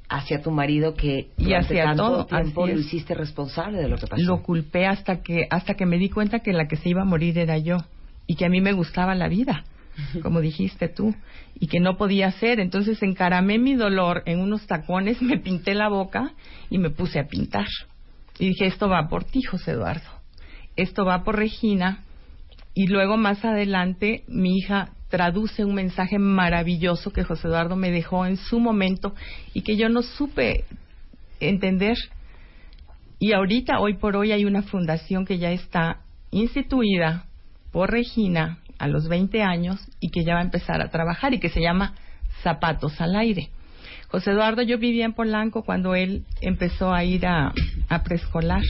hacia tu marido que y hacia tanto todo tiempo lo hiciste responsable de lo que pasó? Lo culpé hasta que hasta que me di cuenta que la que se iba a morir era yo y que a mí me gustaba la vida, como dijiste tú, y que no podía hacer. Entonces encaramé mi dolor en unos tacones, me pinté la boca y me puse a pintar. Y dije, esto va por ti, José Eduardo esto va por Regina y luego más adelante mi hija traduce un mensaje maravilloso que José Eduardo me dejó en su momento y que yo no supe entender. Y ahorita, hoy por hoy, hay una fundación que ya está instituida por Regina a los 20 años y que ya va a empezar a trabajar y que se llama Zapatos al Aire. José Eduardo, yo vivía en Polanco cuando él empezó a ir a, a preescolar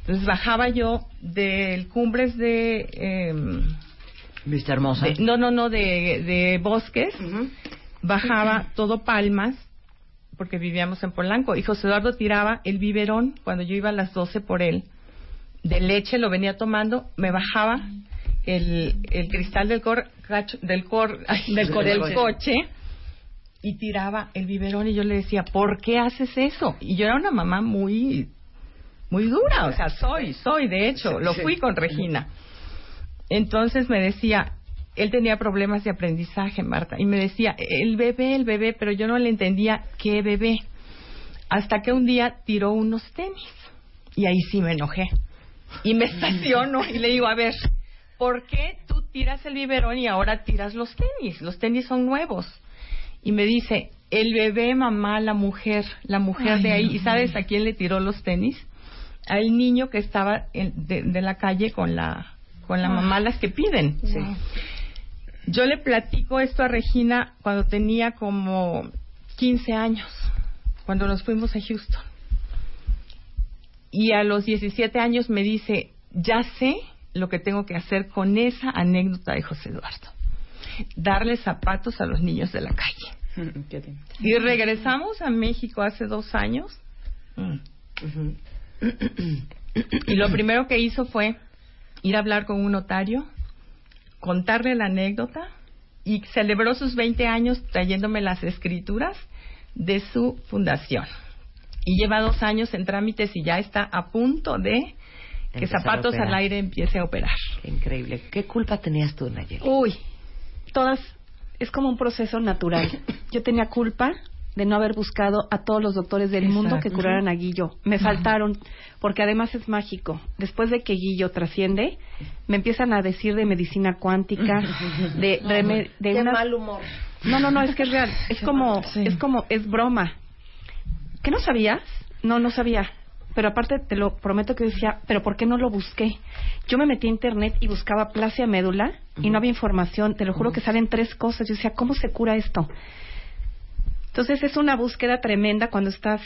entonces bajaba yo del Cumbres de... Eh, Vista Hermosa. no, no, no, de, de Bosques. Bajaba todo Palmas, porque vivíamos en Polanco. Y José Eduardo tiraba el biberón cuando yo iba a las 12 por él. De leche lo venía tomando, me bajaba el, el cristal del cor, del cor, del, cor, del coche y tiraba el biberón y yo le decía, ¿por qué haces eso? Y yo era una mamá muy muy dura, o sea, soy, soy, de hecho, lo fui con Regina. Entonces me decía, él tenía problemas de aprendizaje, Marta, y me decía, el bebé, el bebé, pero yo no le entendía qué bebé. Hasta que un día tiró unos tenis, y ahí sí me enojé. Y me estaciono y le digo, a ver, ¿por qué tú tiras el biberón y ahora tiras los tenis? Los tenis son nuevos. Y me dice, el bebé, mamá, la mujer, la mujer de ahí. ¿Y sabes a quién le tiró los tenis? Al niño que estaba de, la calle con la con la mamá las que piden. Yo le platico esto a Regina cuando tenía como 15 años, cuando nos fuimos a Houston. Y a los 17 años me dice, ya sé lo que tengo que hacer con esa anécdota de José Eduardo. Darle zapatos a los niños de la calle. y regresamos a México hace dos años. Y lo primero que hizo fue ir a hablar con un notario, contarle la anécdota y celebró sus 20 años trayéndome las escrituras de su fundación. Y lleva dos años en trámites y ya está a punto de que Zapatos al Aire empiece a operar. increíble. ¿Qué culpa tenías tú, Nayeli? Uy, todas. Es como un proceso natural. Yo tenía culpa de no haber buscado a todos los doctores del mundo que curaran a Guillo. Me faltaron, porque además es mágico. Después de que Guillo trasciende, me empiezan a decir de medicina cuántica, de, de, de, mal humor. No, no, no, es que es real. Es como, es como, es broma. ¿Qué no sabías? No, no sabía. Pero aparte te lo prometo que decía, pero ¿por qué no lo busqué? Yo me metí a internet y buscaba plasia médula y no había información. Te lo juro que salen tres cosas. Yo decía, ¿cómo se cura esto? Entonces es una búsqueda tremenda cuando estás.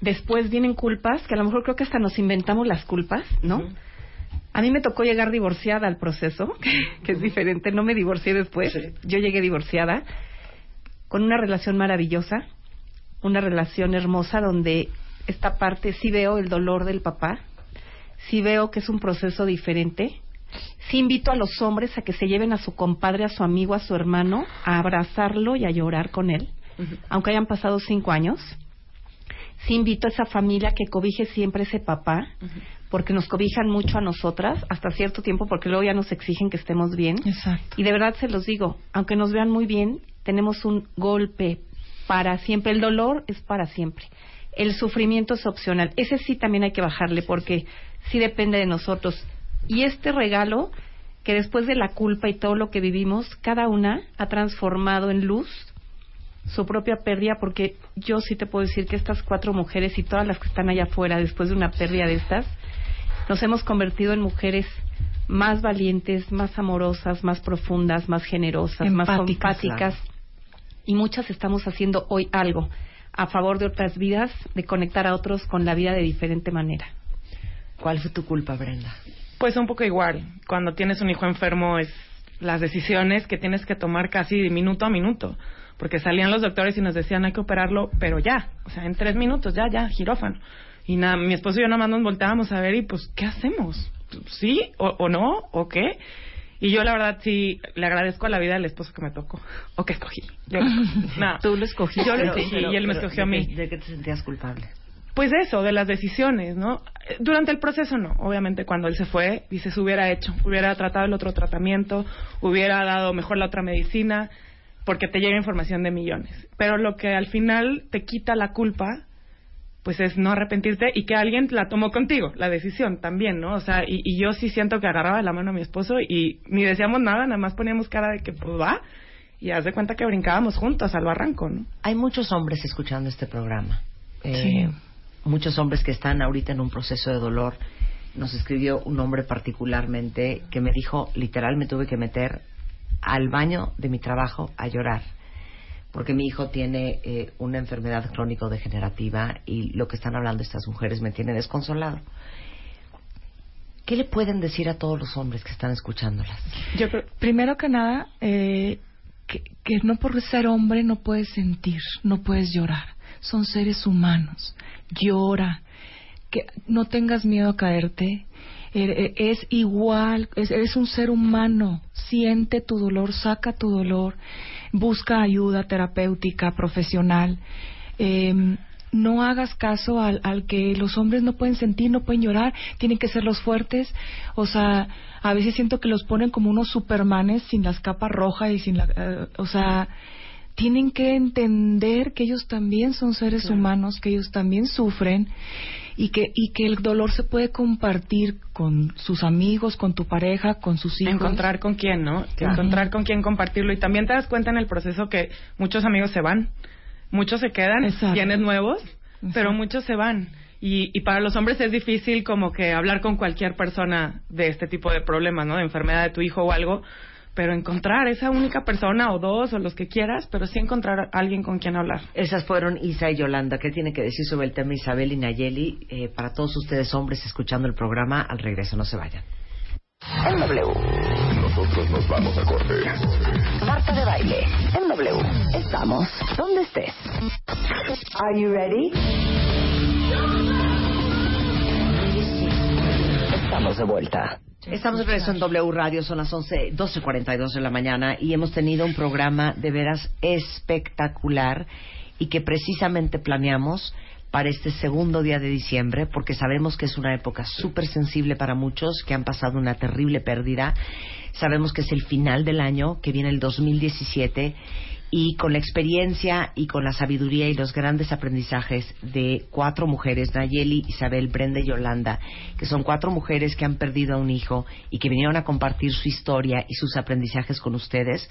Después vienen culpas, que a lo mejor creo que hasta nos inventamos las culpas, ¿no? A mí me tocó llegar divorciada al proceso, que es diferente. No me divorcié después. Yo llegué divorciada con una relación maravillosa, una relación hermosa donde esta parte sí veo el dolor del papá, sí veo que es un proceso diferente. Sí invito a los hombres a que se lleven a su compadre, a su amigo, a su hermano, a abrazarlo y a llorar con él, aunque hayan pasado cinco años. Sí invito a esa familia que cobije siempre ese papá, porque nos cobijan mucho a nosotras hasta cierto tiempo, porque luego ya nos exigen que estemos bien. Y de verdad se los digo, aunque nos vean muy bien, tenemos un golpe para siempre. El dolor es para siempre. El sufrimiento es opcional. Ese sí también hay que bajarle porque sí depende de nosotros. Y este regalo, que después de la culpa y todo lo que vivimos, cada una ha transformado en luz su propia pérdida, porque yo sí te puedo decir que estas cuatro mujeres y todas las que están allá afuera después de una pérdida de estas, nos hemos convertido en mujeres más valientes, más amorosas, más profundas, más generosas, más empáticas. Y muchas estamos haciendo hoy algo a favor de otras vidas, de conectar a otros con la vida de diferente manera. ¿Cuál fue tu culpa, Brenda? Pues un poco igual. Cuando tienes un hijo enfermo es las decisiones que tienes que tomar casi de minuto a minuto. Porque salían los doctores y nos decían hay que operarlo, pero ya. O sea, en tres minutos, ya, ya, girófano. Y nada, mi esposo y yo nada más nos volteábamos a ver y pues, ¿qué hacemos? ¿Sí o, o no? ¿O qué? Y yo, la verdad, sí le agradezco a la vida del esposo que me tocó. O que escogí. Yo Tú lo escogiste. Yo lo escogí y él me escogió a mí. ¿De qué te sentías culpable? Pues eso, de las decisiones, ¿no? Durante el proceso no. Obviamente cuando él se fue, dice, se hubiera hecho. Hubiera tratado el otro tratamiento, hubiera dado mejor la otra medicina, porque te llega información de millones. Pero lo que al final te quita la culpa pues es no arrepentirte y que alguien la tomó contigo, la decisión también, ¿no? O sea, y, yo sí siento que agarraba la mano a mi esposo y ni decíamos nada, nada más poníamos cara de que pues va y haz de cuenta que brincábamos juntos al barranco, ¿no? Hay muchos hombres escuchando este programa. Eh, muchos hombres que están ahorita en un proceso de dolor. Nos escribió un hombre particularmente que me dijo, literal, me tuve que meter al baño de mi trabajo a llorar porque mi hijo tiene eh, una enfermedad crónico-degenerativa y lo que están hablando estas mujeres me tiene desconsolado. ¿Qué le pueden decir a todos los hombres que están escuchándolas? Yo, primero que nada, eh, que no por ser hombre no puedes sentir, no puedes llorar. Son seres humanos. Llora. Que no tengas miedo a caerte. Er, er, es igual, eres un ser humano. Siente tu dolor, saca tu dolor busca ayuda terapéutica, profesional. Eh, no hagas caso al, al, que los hombres no pueden sentir, no pueden llorar, tienen que ser los fuertes. O sea, a veces siento que los ponen como unos supermanes sin las capas rojas y sin la. Eh, o sea, tienen que entender que ellos también son seres humanos, que ellos también sufren y que, y que el dolor se puede compartir con sus amigos, con tu pareja, con sus hijos. Encontrar con quién, ¿no? Encontrar con quién compartirlo. Y también te das cuenta en el proceso que muchos amigos se van, muchos se quedan, tienes nuevos, pero muchos se van. Y, y, para los hombres es difícil como que hablar con cualquier persona de este tipo de problemas, ¿no? De enfermedad de tu hijo o algo, pero encontrar esa única persona o dos o los que quieras, pero sí encontrar a alguien con quien hablar. Esas fueron Isa y Yolanda. ¿Qué tiene que decir sobre el tema Isabel y Nayeli? Eh, para todos ustedes hombres escuchando el programa, al regreso no se vayan. En W. Nosotros nos vamos a corte. Marta de baile. En W. Estamos donde estés. Are you ready? Estamos de vuelta. Estamos de regreso en W Radio, son las 11, 12.42 de la mañana y hemos tenido un programa de veras espectacular y que precisamente planeamos para este segundo día de diciembre, porque sabemos que es una época súper sensible para muchos que han pasado una terrible pérdida. Sabemos que es el final del año, que viene el 2017, y con la experiencia y con la sabiduría y los grandes aprendizajes de cuatro mujeres, Nayeli, Isabel, Brenda y Yolanda, que son cuatro mujeres que han perdido a un hijo y que vinieron a compartir su historia y sus aprendizajes con ustedes,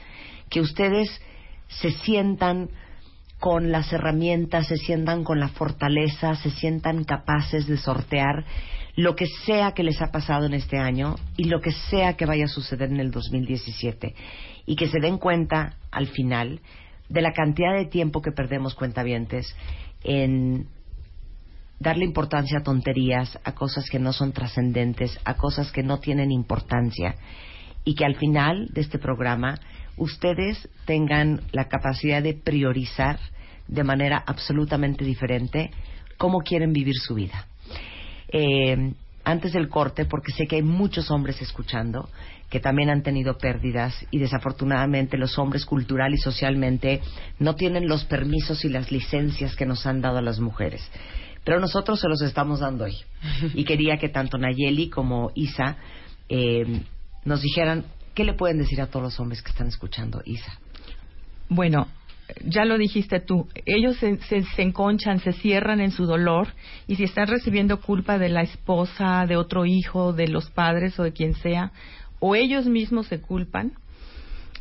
que ustedes se sientan con las herramientas, se sientan con la fortaleza, se sientan capaces de sortear lo que sea que les ha pasado en este año y lo que sea que vaya a suceder en el 2017 y que se den cuenta al final de la cantidad de tiempo que perdemos cuentavientes en darle importancia a tonterías, a cosas que no son trascendentes, a cosas que no tienen importancia y que al final de este programa ustedes tengan la capacidad de priorizar de manera absolutamente diferente cómo quieren vivir su vida. Eh, antes del corte, porque sé que hay muchos hombres escuchando que también han tenido pérdidas y desafortunadamente los hombres cultural y socialmente no tienen los permisos y las licencias que nos han dado a las mujeres. Pero nosotros se los estamos dando hoy. Y quería que tanto Nayeli como Isa eh, nos dijeran qué le pueden decir a todos los hombres que están escuchando, Isa. Bueno, ya lo dijiste tú, ellos se, se, enconchan, se cierran en su dolor y si están recibiendo culpa de la esposa, de otro hijo, de los padres o de quien sea, o ellos mismos se culpan.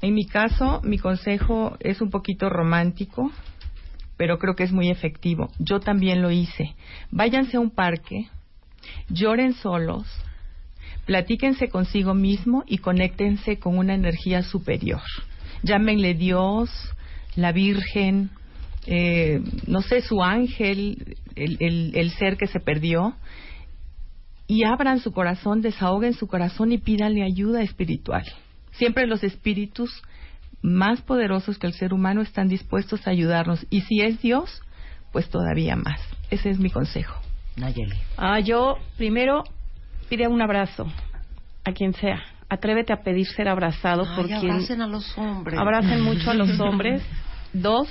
En mi caso, mi consejo es un poquito romántico, pero creo que es muy efectivo. Yo también lo hice. Váyanse a un parque, lloren solos, platíquense consigo mismo y conéctense con una energía superior. Llámenle Dios, la Virgen, eh, no sé, su ángel, el, ser que se perdió, y abran su corazón, desahoguen su corazón y pídanle ayuda espiritual. Siempre los espíritus más poderosos que el ser humano están dispuestos a ayudarnos, y si es Dios, pues todavía más. Ese es mi consejo. Nayeli. Ah, yo primero pide un abrazo a quien sea atrévete a pedir ser abrazado Ay, por quien abracen a los hombres. Abracen mucho a los hombres. Dos,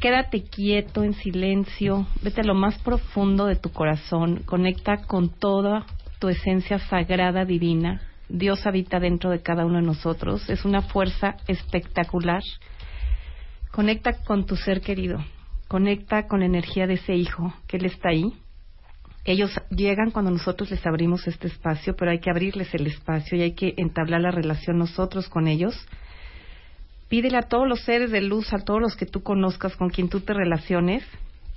quédate quieto, en silencio, vete a lo más profundo de tu corazón, conecta con toda tu esencia sagrada divina. Dios habita dentro de cada uno de nosotros, es una fuerza espectacular. Conecta con tu ser querido, conecta con la energía de ese hijo, que Él está ahí, ellos llegan cuando nosotros les abrimos este espacio, pero hay que abrirles el espacio y hay que entablar la relación nosotros con ellos. Pídele a todos los seres de luz, a todos los que tú conozcas, con quien tú te relaciones,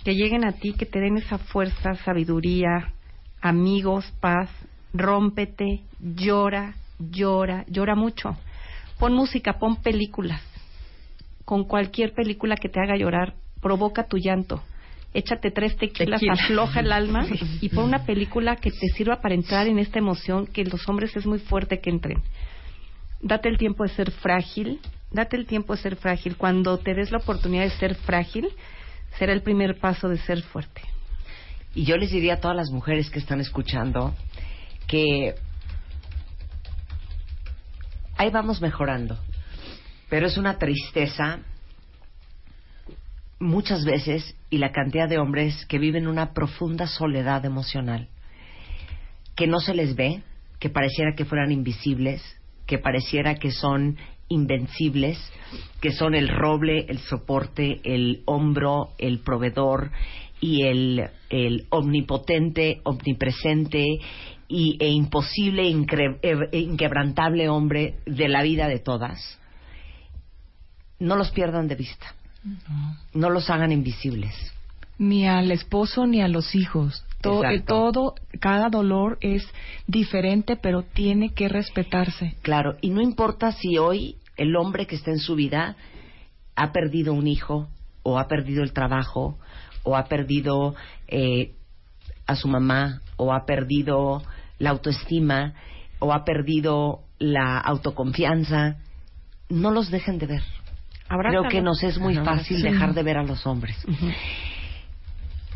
que lleguen a ti, que te den esa fuerza, sabiduría, amigos, paz, rómpete, llora, llora, llora mucho. Pon música, pon películas. Con cualquier película que te haga llorar, provoca tu llanto échate tres tequilas, afloja el alma y pon una película que te sirva para entrar en esta emoción que los hombres es muy fuerte que entren. Date el tiempo de ser frágil, date el tiempo de ser frágil. Cuando te des la oportunidad de ser frágil, será el primer paso de ser fuerte. Y yo les diría a todas las mujeres que están escuchando que ahí vamos mejorando, pero es una tristeza muchas veces y la cantidad de hombres que viven una profunda soledad emocional, que no se les ve, que pareciera que fueran invisibles, que pareciera que son invencibles, que son el roble, el soporte, el hombro, el proveedor y el, el omnipotente, omnipresente y, e imposible, e inquebrantable hombre de la vida de todas. No los pierdan de vista no los hagan invisibles. ni al esposo ni a los hijos. Todo, todo, cada dolor es diferente, pero tiene que respetarse. Claro, y no importa si hoy el hombre que está en su vida ha perdido un hijo, o ha perdido el trabajo, o ha perdido eh, a su mamá, o ha perdido la autoestima, o ha perdido la autoconfianza, no los dejen de ver. Creo que nos es muy fácil dejar de ver a los hombres.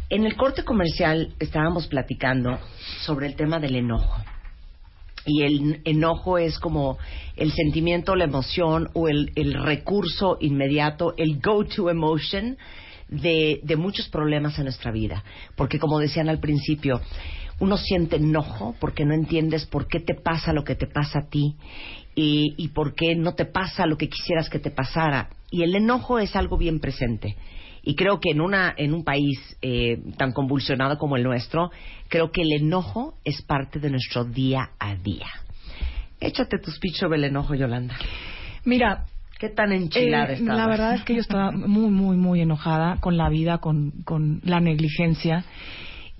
En el corte comercial estábamos platicando sobre el tema del enojo. Y el enojo es como el sentimiento, la emoción o el, recurso inmediato, el go-to emotion de, de muchos problemas en nuestra vida. Porque como decían al principio, uno siente enojo porque no entiendes por qué te pasa lo que te pasa a ti y, y, por qué no te pasa lo que quisieras que te pasara. Y el enojo es algo bien presente. Y creo que en, una, en un país eh, tan convulsionado como el nuestro, creo que el enojo es parte de nuestro día a día. Échate tu speech sobre el enojo, Yolanda. Mira, ¿Qué tan enchilada eh, La verdad es que yo estaba muy, muy, muy enojada con la vida, con, con la negligencia.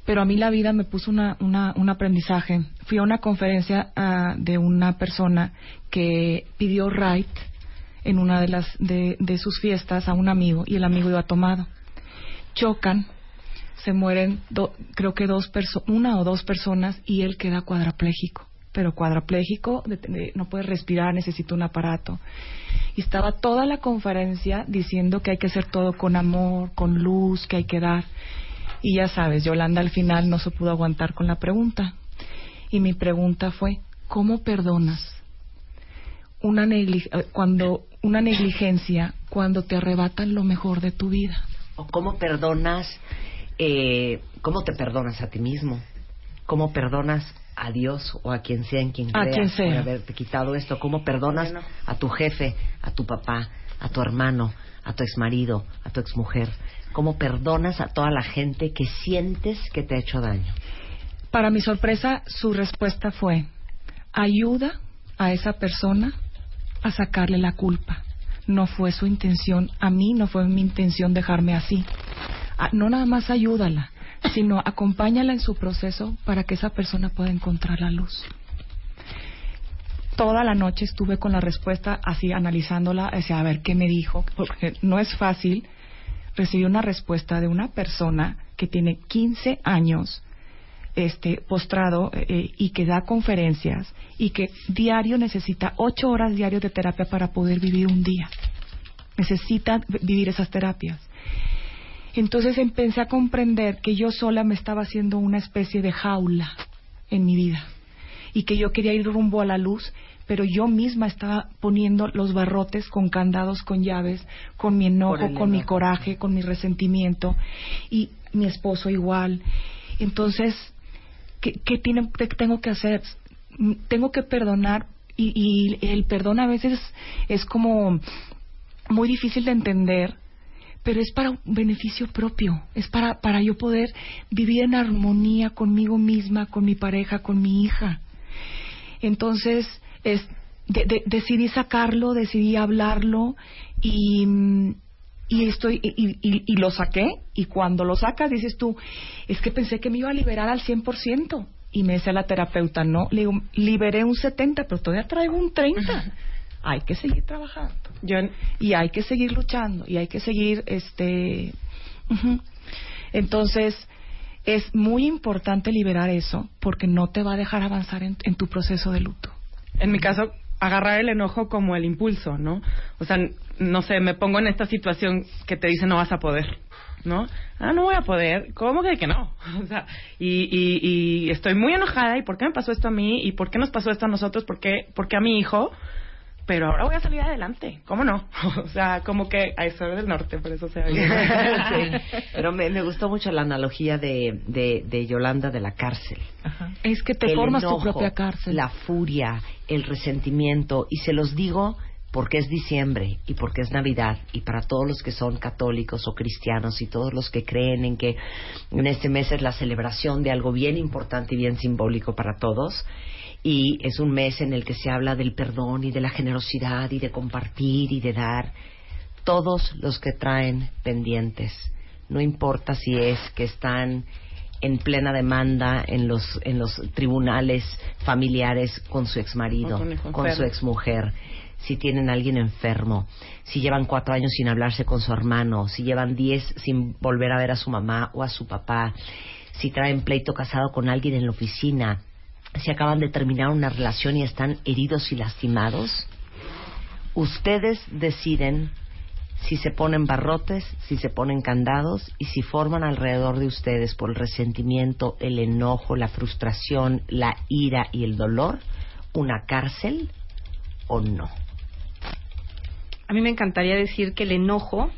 Pero a mí la vida me puso una, una, un aprendizaje. Fui a una conferencia uh, de una persona que pidió right en una de, las, de, sus fiestas a un amigo y el amigo iba tomado. Chocan, se mueren, creo que dos una o dos personas y él queda cuadraplégico. Pero cuadraplégico, no puede respirar, necesita un aparato. Y estaba toda la conferencia diciendo que hay que hacer todo con amor, con luz, que hay que dar. Y ya sabes, Yolanda al final no se pudo aguantar con la pregunta. Y mi pregunta fue, ¿cómo perdonas una cuando una negligencia cuando te arrebatan lo mejor de tu vida. ¿O cómo perdonas, eh, cómo te perdonas a ti mismo? ¿Cómo perdonas a Dios o a quien sea en quien a quien sea. por haberte quitado esto? ¿Cómo perdonas a tu jefe, a tu papá, a tu hermano, a tu exmarido, a tu exmujer? ¿Cómo perdonas a toda la gente que sientes que te ha hecho daño? Para mi sorpresa, su respuesta fue, ayuda a esa persona a sacarle la culpa. No fue su intención, a mí no fue mi intención dejarme así. Ah, no nada más ayúdala, sino acompáñala en su proceso para que esa persona pueda encontrar la luz. Toda la noche estuve con la respuesta así analizándola, a ver qué me dijo, porque no es fácil recibir una respuesta de una persona que tiene 15 años este, postrado eh, y que da conferencias y que diario necesita ocho horas diarios de terapia para poder vivir un día. Necesita vivir esas terapias. Entonces empecé a comprender que yo sola me estaba haciendo una especie de jaula en mi vida y que yo quería ir rumbo a la luz, pero yo misma estaba poniendo los barrotes con candados, con llaves, con mi enojo, con mi coraje, con mi resentimiento y mi esposo igual. Entonces ¿qué, tengo que hacer? Tengo que perdonar y, el perdón a veces es como muy difícil de entender, pero es para un beneficio propio, es para, para yo poder vivir en armonía conmigo misma, con mi pareja, con mi hija. Entonces, es, decidí sacarlo, decidí hablarlo y, y estoy y, y, lo saqué y cuando lo sacas dices tú es que pensé que me iba a liberar al 100% y me dice la terapeuta no le digo liberé un 70 pero todavía traigo un 30 hay que seguir trabajando. Y hay que seguir luchando y hay que seguir este entonces es muy importante liberar eso porque no te va a dejar avanzar en tu proceso de luto. En mi caso agarrar el enojo como el impulso, ¿no? O sea, no sé, me pongo en esta situación que te dice no vas a poder, ¿no? Ah, no voy a poder, ¿cómo que, que no? O sea, y, y, y, estoy muy enojada, ¿y por qué me pasó esto a mí? ¿Y por qué nos pasó esto a nosotros? ¿Por qué, por qué a mi hijo? Pero ahora voy a salir adelante, ¿cómo no? o sea, como que a eso del norte, por eso se oye. Pero me, me, gustó mucho la analogía de, de, de Yolanda de la cárcel. Es que te formas tu propia cárcel. La furia, el resentimiento, y se los digo porque es diciembre y porque es Navidad y para todos los que son católicos o cristianos y todos los que creen en que en este mes es la celebración de algo bien importante y bien simbólico para todos y es un mes en el que se habla del perdón y de la generosidad y de compartir y de dar. Todos los que traen pendientes, no importa si es que están en plena demanda en los en los tribunales familiares con su exmarido, con, con su exmujer, si tienen a alguien enfermo, si llevan cuatro años sin hablarse con su hermano, si llevan diez sin volver a ver a su mamá o a su papá, si traen pleito casado con alguien en la oficina, si acaban de terminar una relación y están heridos y lastimados, ustedes deciden si se ponen barrotes, si se ponen candados y si forman alrededor de ustedes por el resentimiento, el enojo, la frustración, la ira y el dolor una cárcel o no. A mí me encantaría decir que el enojo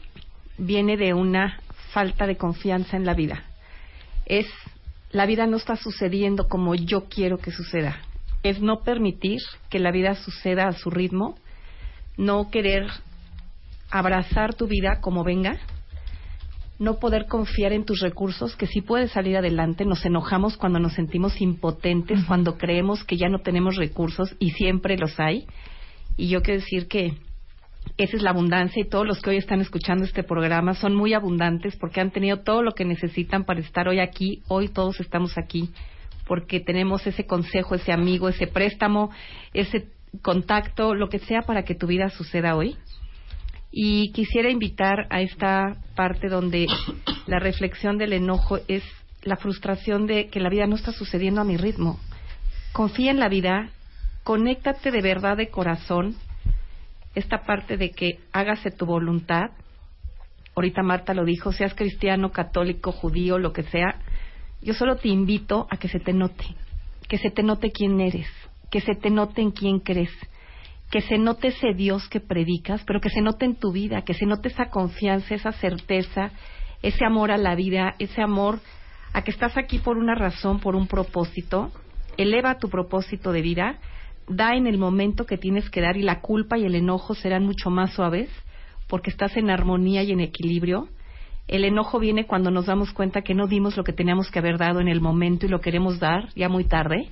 viene de una falta de confianza en la vida. Es la vida no está sucediendo como yo quiero que suceda. Es no permitir que la vida suceda a su ritmo, no querer abrazar tu vida como venga, no poder confiar en tus recursos, que sí puedes salir adelante, nos enojamos cuando nos sentimos impotentes, cuando creemos que ya no tenemos recursos y siempre los hay. Y yo quiero decir que esa es la abundancia y todos los que hoy están escuchando este programa son muy abundantes porque han tenido todo lo que necesitan para estar hoy aquí. Hoy todos estamos aquí porque tenemos ese consejo, ese amigo, ese préstamo, ese contacto, lo que sea para que tu vida suceda hoy. Y quisiera invitar a esta parte donde la reflexión del enojo es la frustración de que la vida no está sucediendo a mi ritmo. Confía en la vida, conéctate de verdad de corazón esta parte de que hágase tu voluntad. Ahorita Marta lo dijo, seas cristiano, católico, judío, lo que sea. Yo solo te invito a que se te note, que se te note quién eres, que se te note en quién crees, que se note ese Dios que predicas, pero que se note en tu vida, que se note esa confianza, esa certeza, ese amor a la vida, ese amor a que estás aquí por una razón, por un propósito. Eleva tu propósito de vida da en el momento que tienes que dar y la culpa y el enojo serán mucho más suaves porque estás en armonía y en equilibrio. El enojo viene cuando nos damos cuenta que no dimos lo que teníamos que haber dado en el momento y lo queremos dar ya muy tarde.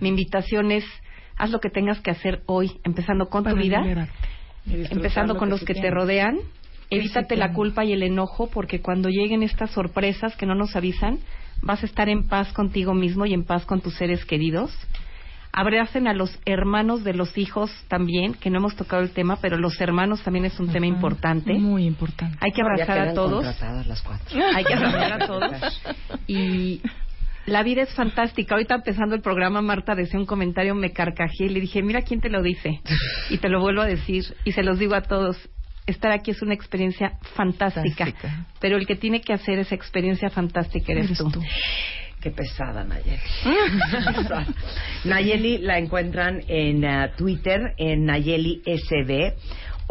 Mi invitación es, haz lo que tengas que hacer hoy, empezando con tu vida, empezando con los que, te rodean. Evítate la culpa y el enojo porque cuando lleguen estas sorpresas que no nos avisan, vas a estar en paz contigo mismo y en paz con tus seres queridos abracen a los hermanos de los hijos también, que no hemos tocado el tema, pero los hermanos también es un tema importante. Muy importante. Hay que abrazar a todos. Hay que abrazar a todos. Y la vida es fantástica. Ahorita empezando el programa, Marta decía un comentario, me carcajé y le dije, mira quién te lo dice. Y te lo vuelvo a decir y se los digo a todos. Estar aquí es una experiencia fantástica, pero el que tiene que hacer esa experiencia fantástica eres, tú. Qué pesada, Nayeli. Nayeli la encuentran en uh, Twitter, en Nayeli SB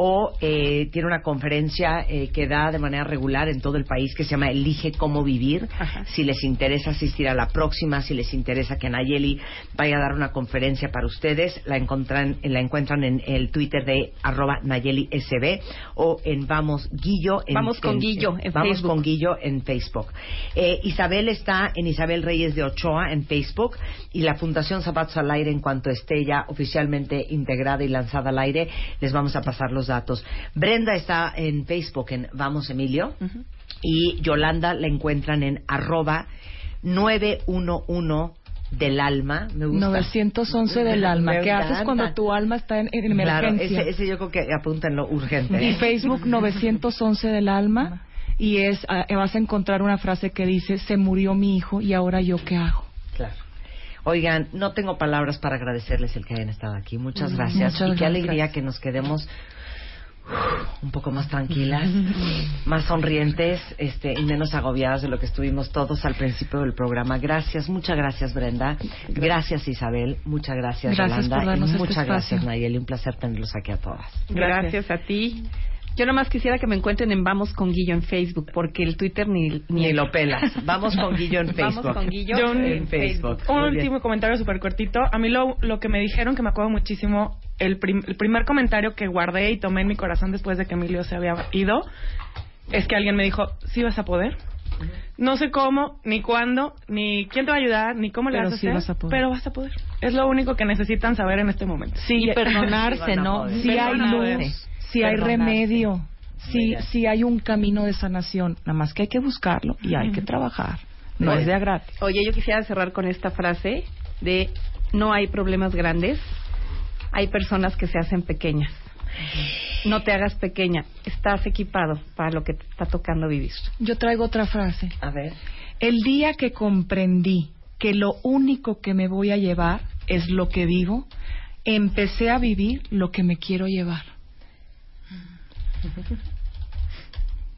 o eh, tiene una conferencia eh, que da de manera regular en todo el país que se llama Elige cómo vivir. Si les interesa asistir a la próxima, si les interesa que Nayeli vaya a dar una conferencia para ustedes, la encuentran, la encuentran en el Twitter de arroba Nayeli SB o en Vamos Guillo. En, Vamos con Guillo en Vamos Facebook. con Guillo en Facebook. Eh, Isabel está en Isabel Reyes de Ochoa en Facebook y la Fundación Zapatos al Aire en cuanto esté ya oficialmente integrada y lanzada al aire, les vamos a pasar los datos. Brenda está en Facebook en Vamos Emilio y Yolanda la encuentran en arroba 911 del alma. Me gusta. 911 del alma. ¿Qué haces cuando tu alma está en, en emergencia? Claro, ese, ese, yo creo que apúntenlo urgente. Y ¿eh? Facebook 911 del alma. Y es, uh, vas a encontrar una frase que dice, se murió mi hijo y ahora yo qué hago. Claro. Oigan, no tengo palabras para agradecerles el que hayan estado aquí. Muchas gracias. Muchas y qué alegría que nos quedemos un poco más tranquilas, más sonrientes este, y menos agobiadas de lo que estuvimos todos al principio del programa. Gracias, muchas gracias Brenda, gracias Isabel, muchas gracias, gracias Yolanda y este muchas espacio. gracias Nayeli, un placer tenerlos aquí a todas. Gracias, gracias a ti. Yo nomás quisiera que me encuentren en Vamos con Guillo en Facebook, porque el Twitter ni... Ni, ni lo pelas. Vamos con Guillo en Facebook. Vamos con Guillo Yo, en Facebook. Un último comentario súper cortito. A mí lo, lo que me dijeron, que me acuerdo muchísimo, el, prim, el primer comentario que guardé y tomé en mi corazón después de que Emilio se había ido, es que alguien me dijo, ¿sí vas a poder? No sé cómo, ni cuándo, ni quién te va a ayudar, ni cómo le pero vas a sí hacer, vas a poder. pero vas a poder. Es lo único que necesitan saber en este momento. Sí, y perdonarse, ¿no? Sí hay luz, sí hay remedio. sí, sí hay un camino de sanación, nada más que hay que buscarlo y hay que trabajar. No es de a gratis. Oye, yo quisiera cerrar con esta frase de no hay problemas grandes, hay personas que se hacen pequeñas. No te hagas pequeña, estás equipado para lo que te está tocando vivir. Yo traigo otra frase. A ver. El día que comprendí que lo único que me voy a llevar es lo que vivo, empecé a vivir lo que me quiero llevar.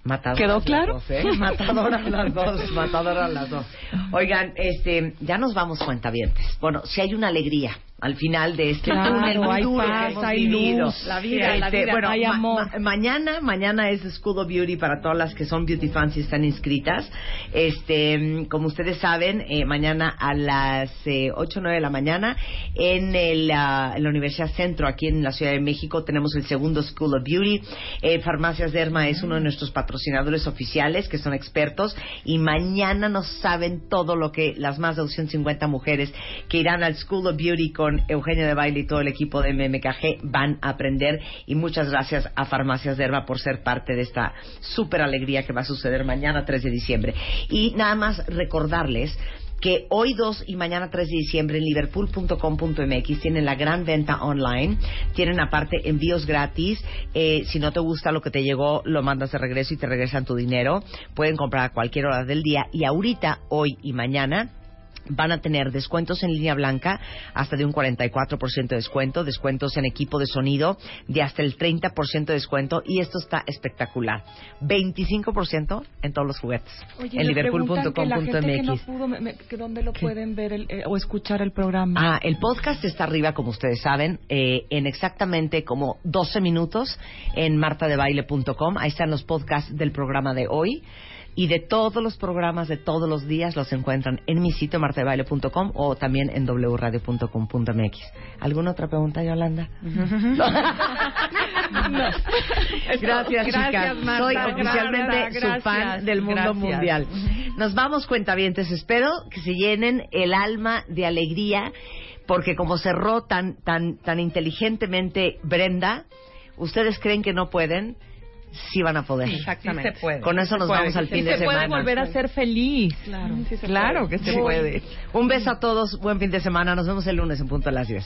Matadoras ¿Quedó claro? Las dos, ¿eh? Matadoras las dos, matadoras las dos. Oigan, este, ya nos vamos cuentavientes. Bueno, si hay una alegría al final de este Claro, túnel muy duro paz, hay vivido. luz. La vida, la Este, vida, bueno, hay amor. ma- mañana, mañana es School of Beauty para todas las que son beauty fans y están inscritas. Este, como ustedes saben, eh, mañana a las eh, 8 o 9 de la mañana en, el, en la Universidad Centro, aquí en la Ciudad de México, tenemos el segundo School of Beauty. Eh, Farmacias Derma es uno de nuestros patrocinadores oficiales, que son expertos, y mañana nos saben todo lo que las más de 250 mujeres que irán al School of Beauty con Eugenio de Baile y todo el equipo de MMKG van a aprender. Y muchas gracias a Farmacias Derma por ser parte de esta súper alegría que va a suceder mañana 3 de diciembre. Y nada más recordarles que hoy 2 y mañana 3 de diciembre en liverpool.com.mx tienen la gran venta online, tienen aparte envíos gratis, eh, si no te gusta lo que te llegó lo mandas de regreso y te regresan tu dinero, pueden comprar a cualquier hora del día y ahorita, hoy y mañana van a tener descuentos en línea blanca hasta de un 44% de descuento, descuentos en equipo de sonido de hasta el 30% de descuento y esto está espectacular. 25% en todos los juguetes. Oye, en no liverpool.com.mx. pudo, me- me- que ¿dónde lo pueden ver el- eh, o escuchar el programa? Ah, el podcast está arriba, como ustedes saben, eh, en exactamente como 12 minutos en martadebaile.com. Ahí están los podcasts del programa de hoy. Y de todos los programas de todos los días los encuentran en mi sitio martadebaile.com o también en wradio.com.mx. ¿Alguna otra pregunta, Yolanda? Gracias, Gracias, chicas. Marta. Soy Gracias, oficialmente su fan del mundo Gracias. mundial. Nos vamos, cuentavientes. Espero que se llenen el alma de alegría, porque como cerró tan, tan, tan inteligentemente Brenda, ustedes creen que no pueden, sí van a poder. Exactamente. Con eso nos vamos al fin de se semana. puede volver a ser feliz. Claro. Claro que se puede. Un beso a todos, buen fin de semana. Nos vemos el lunes en punto a las 10.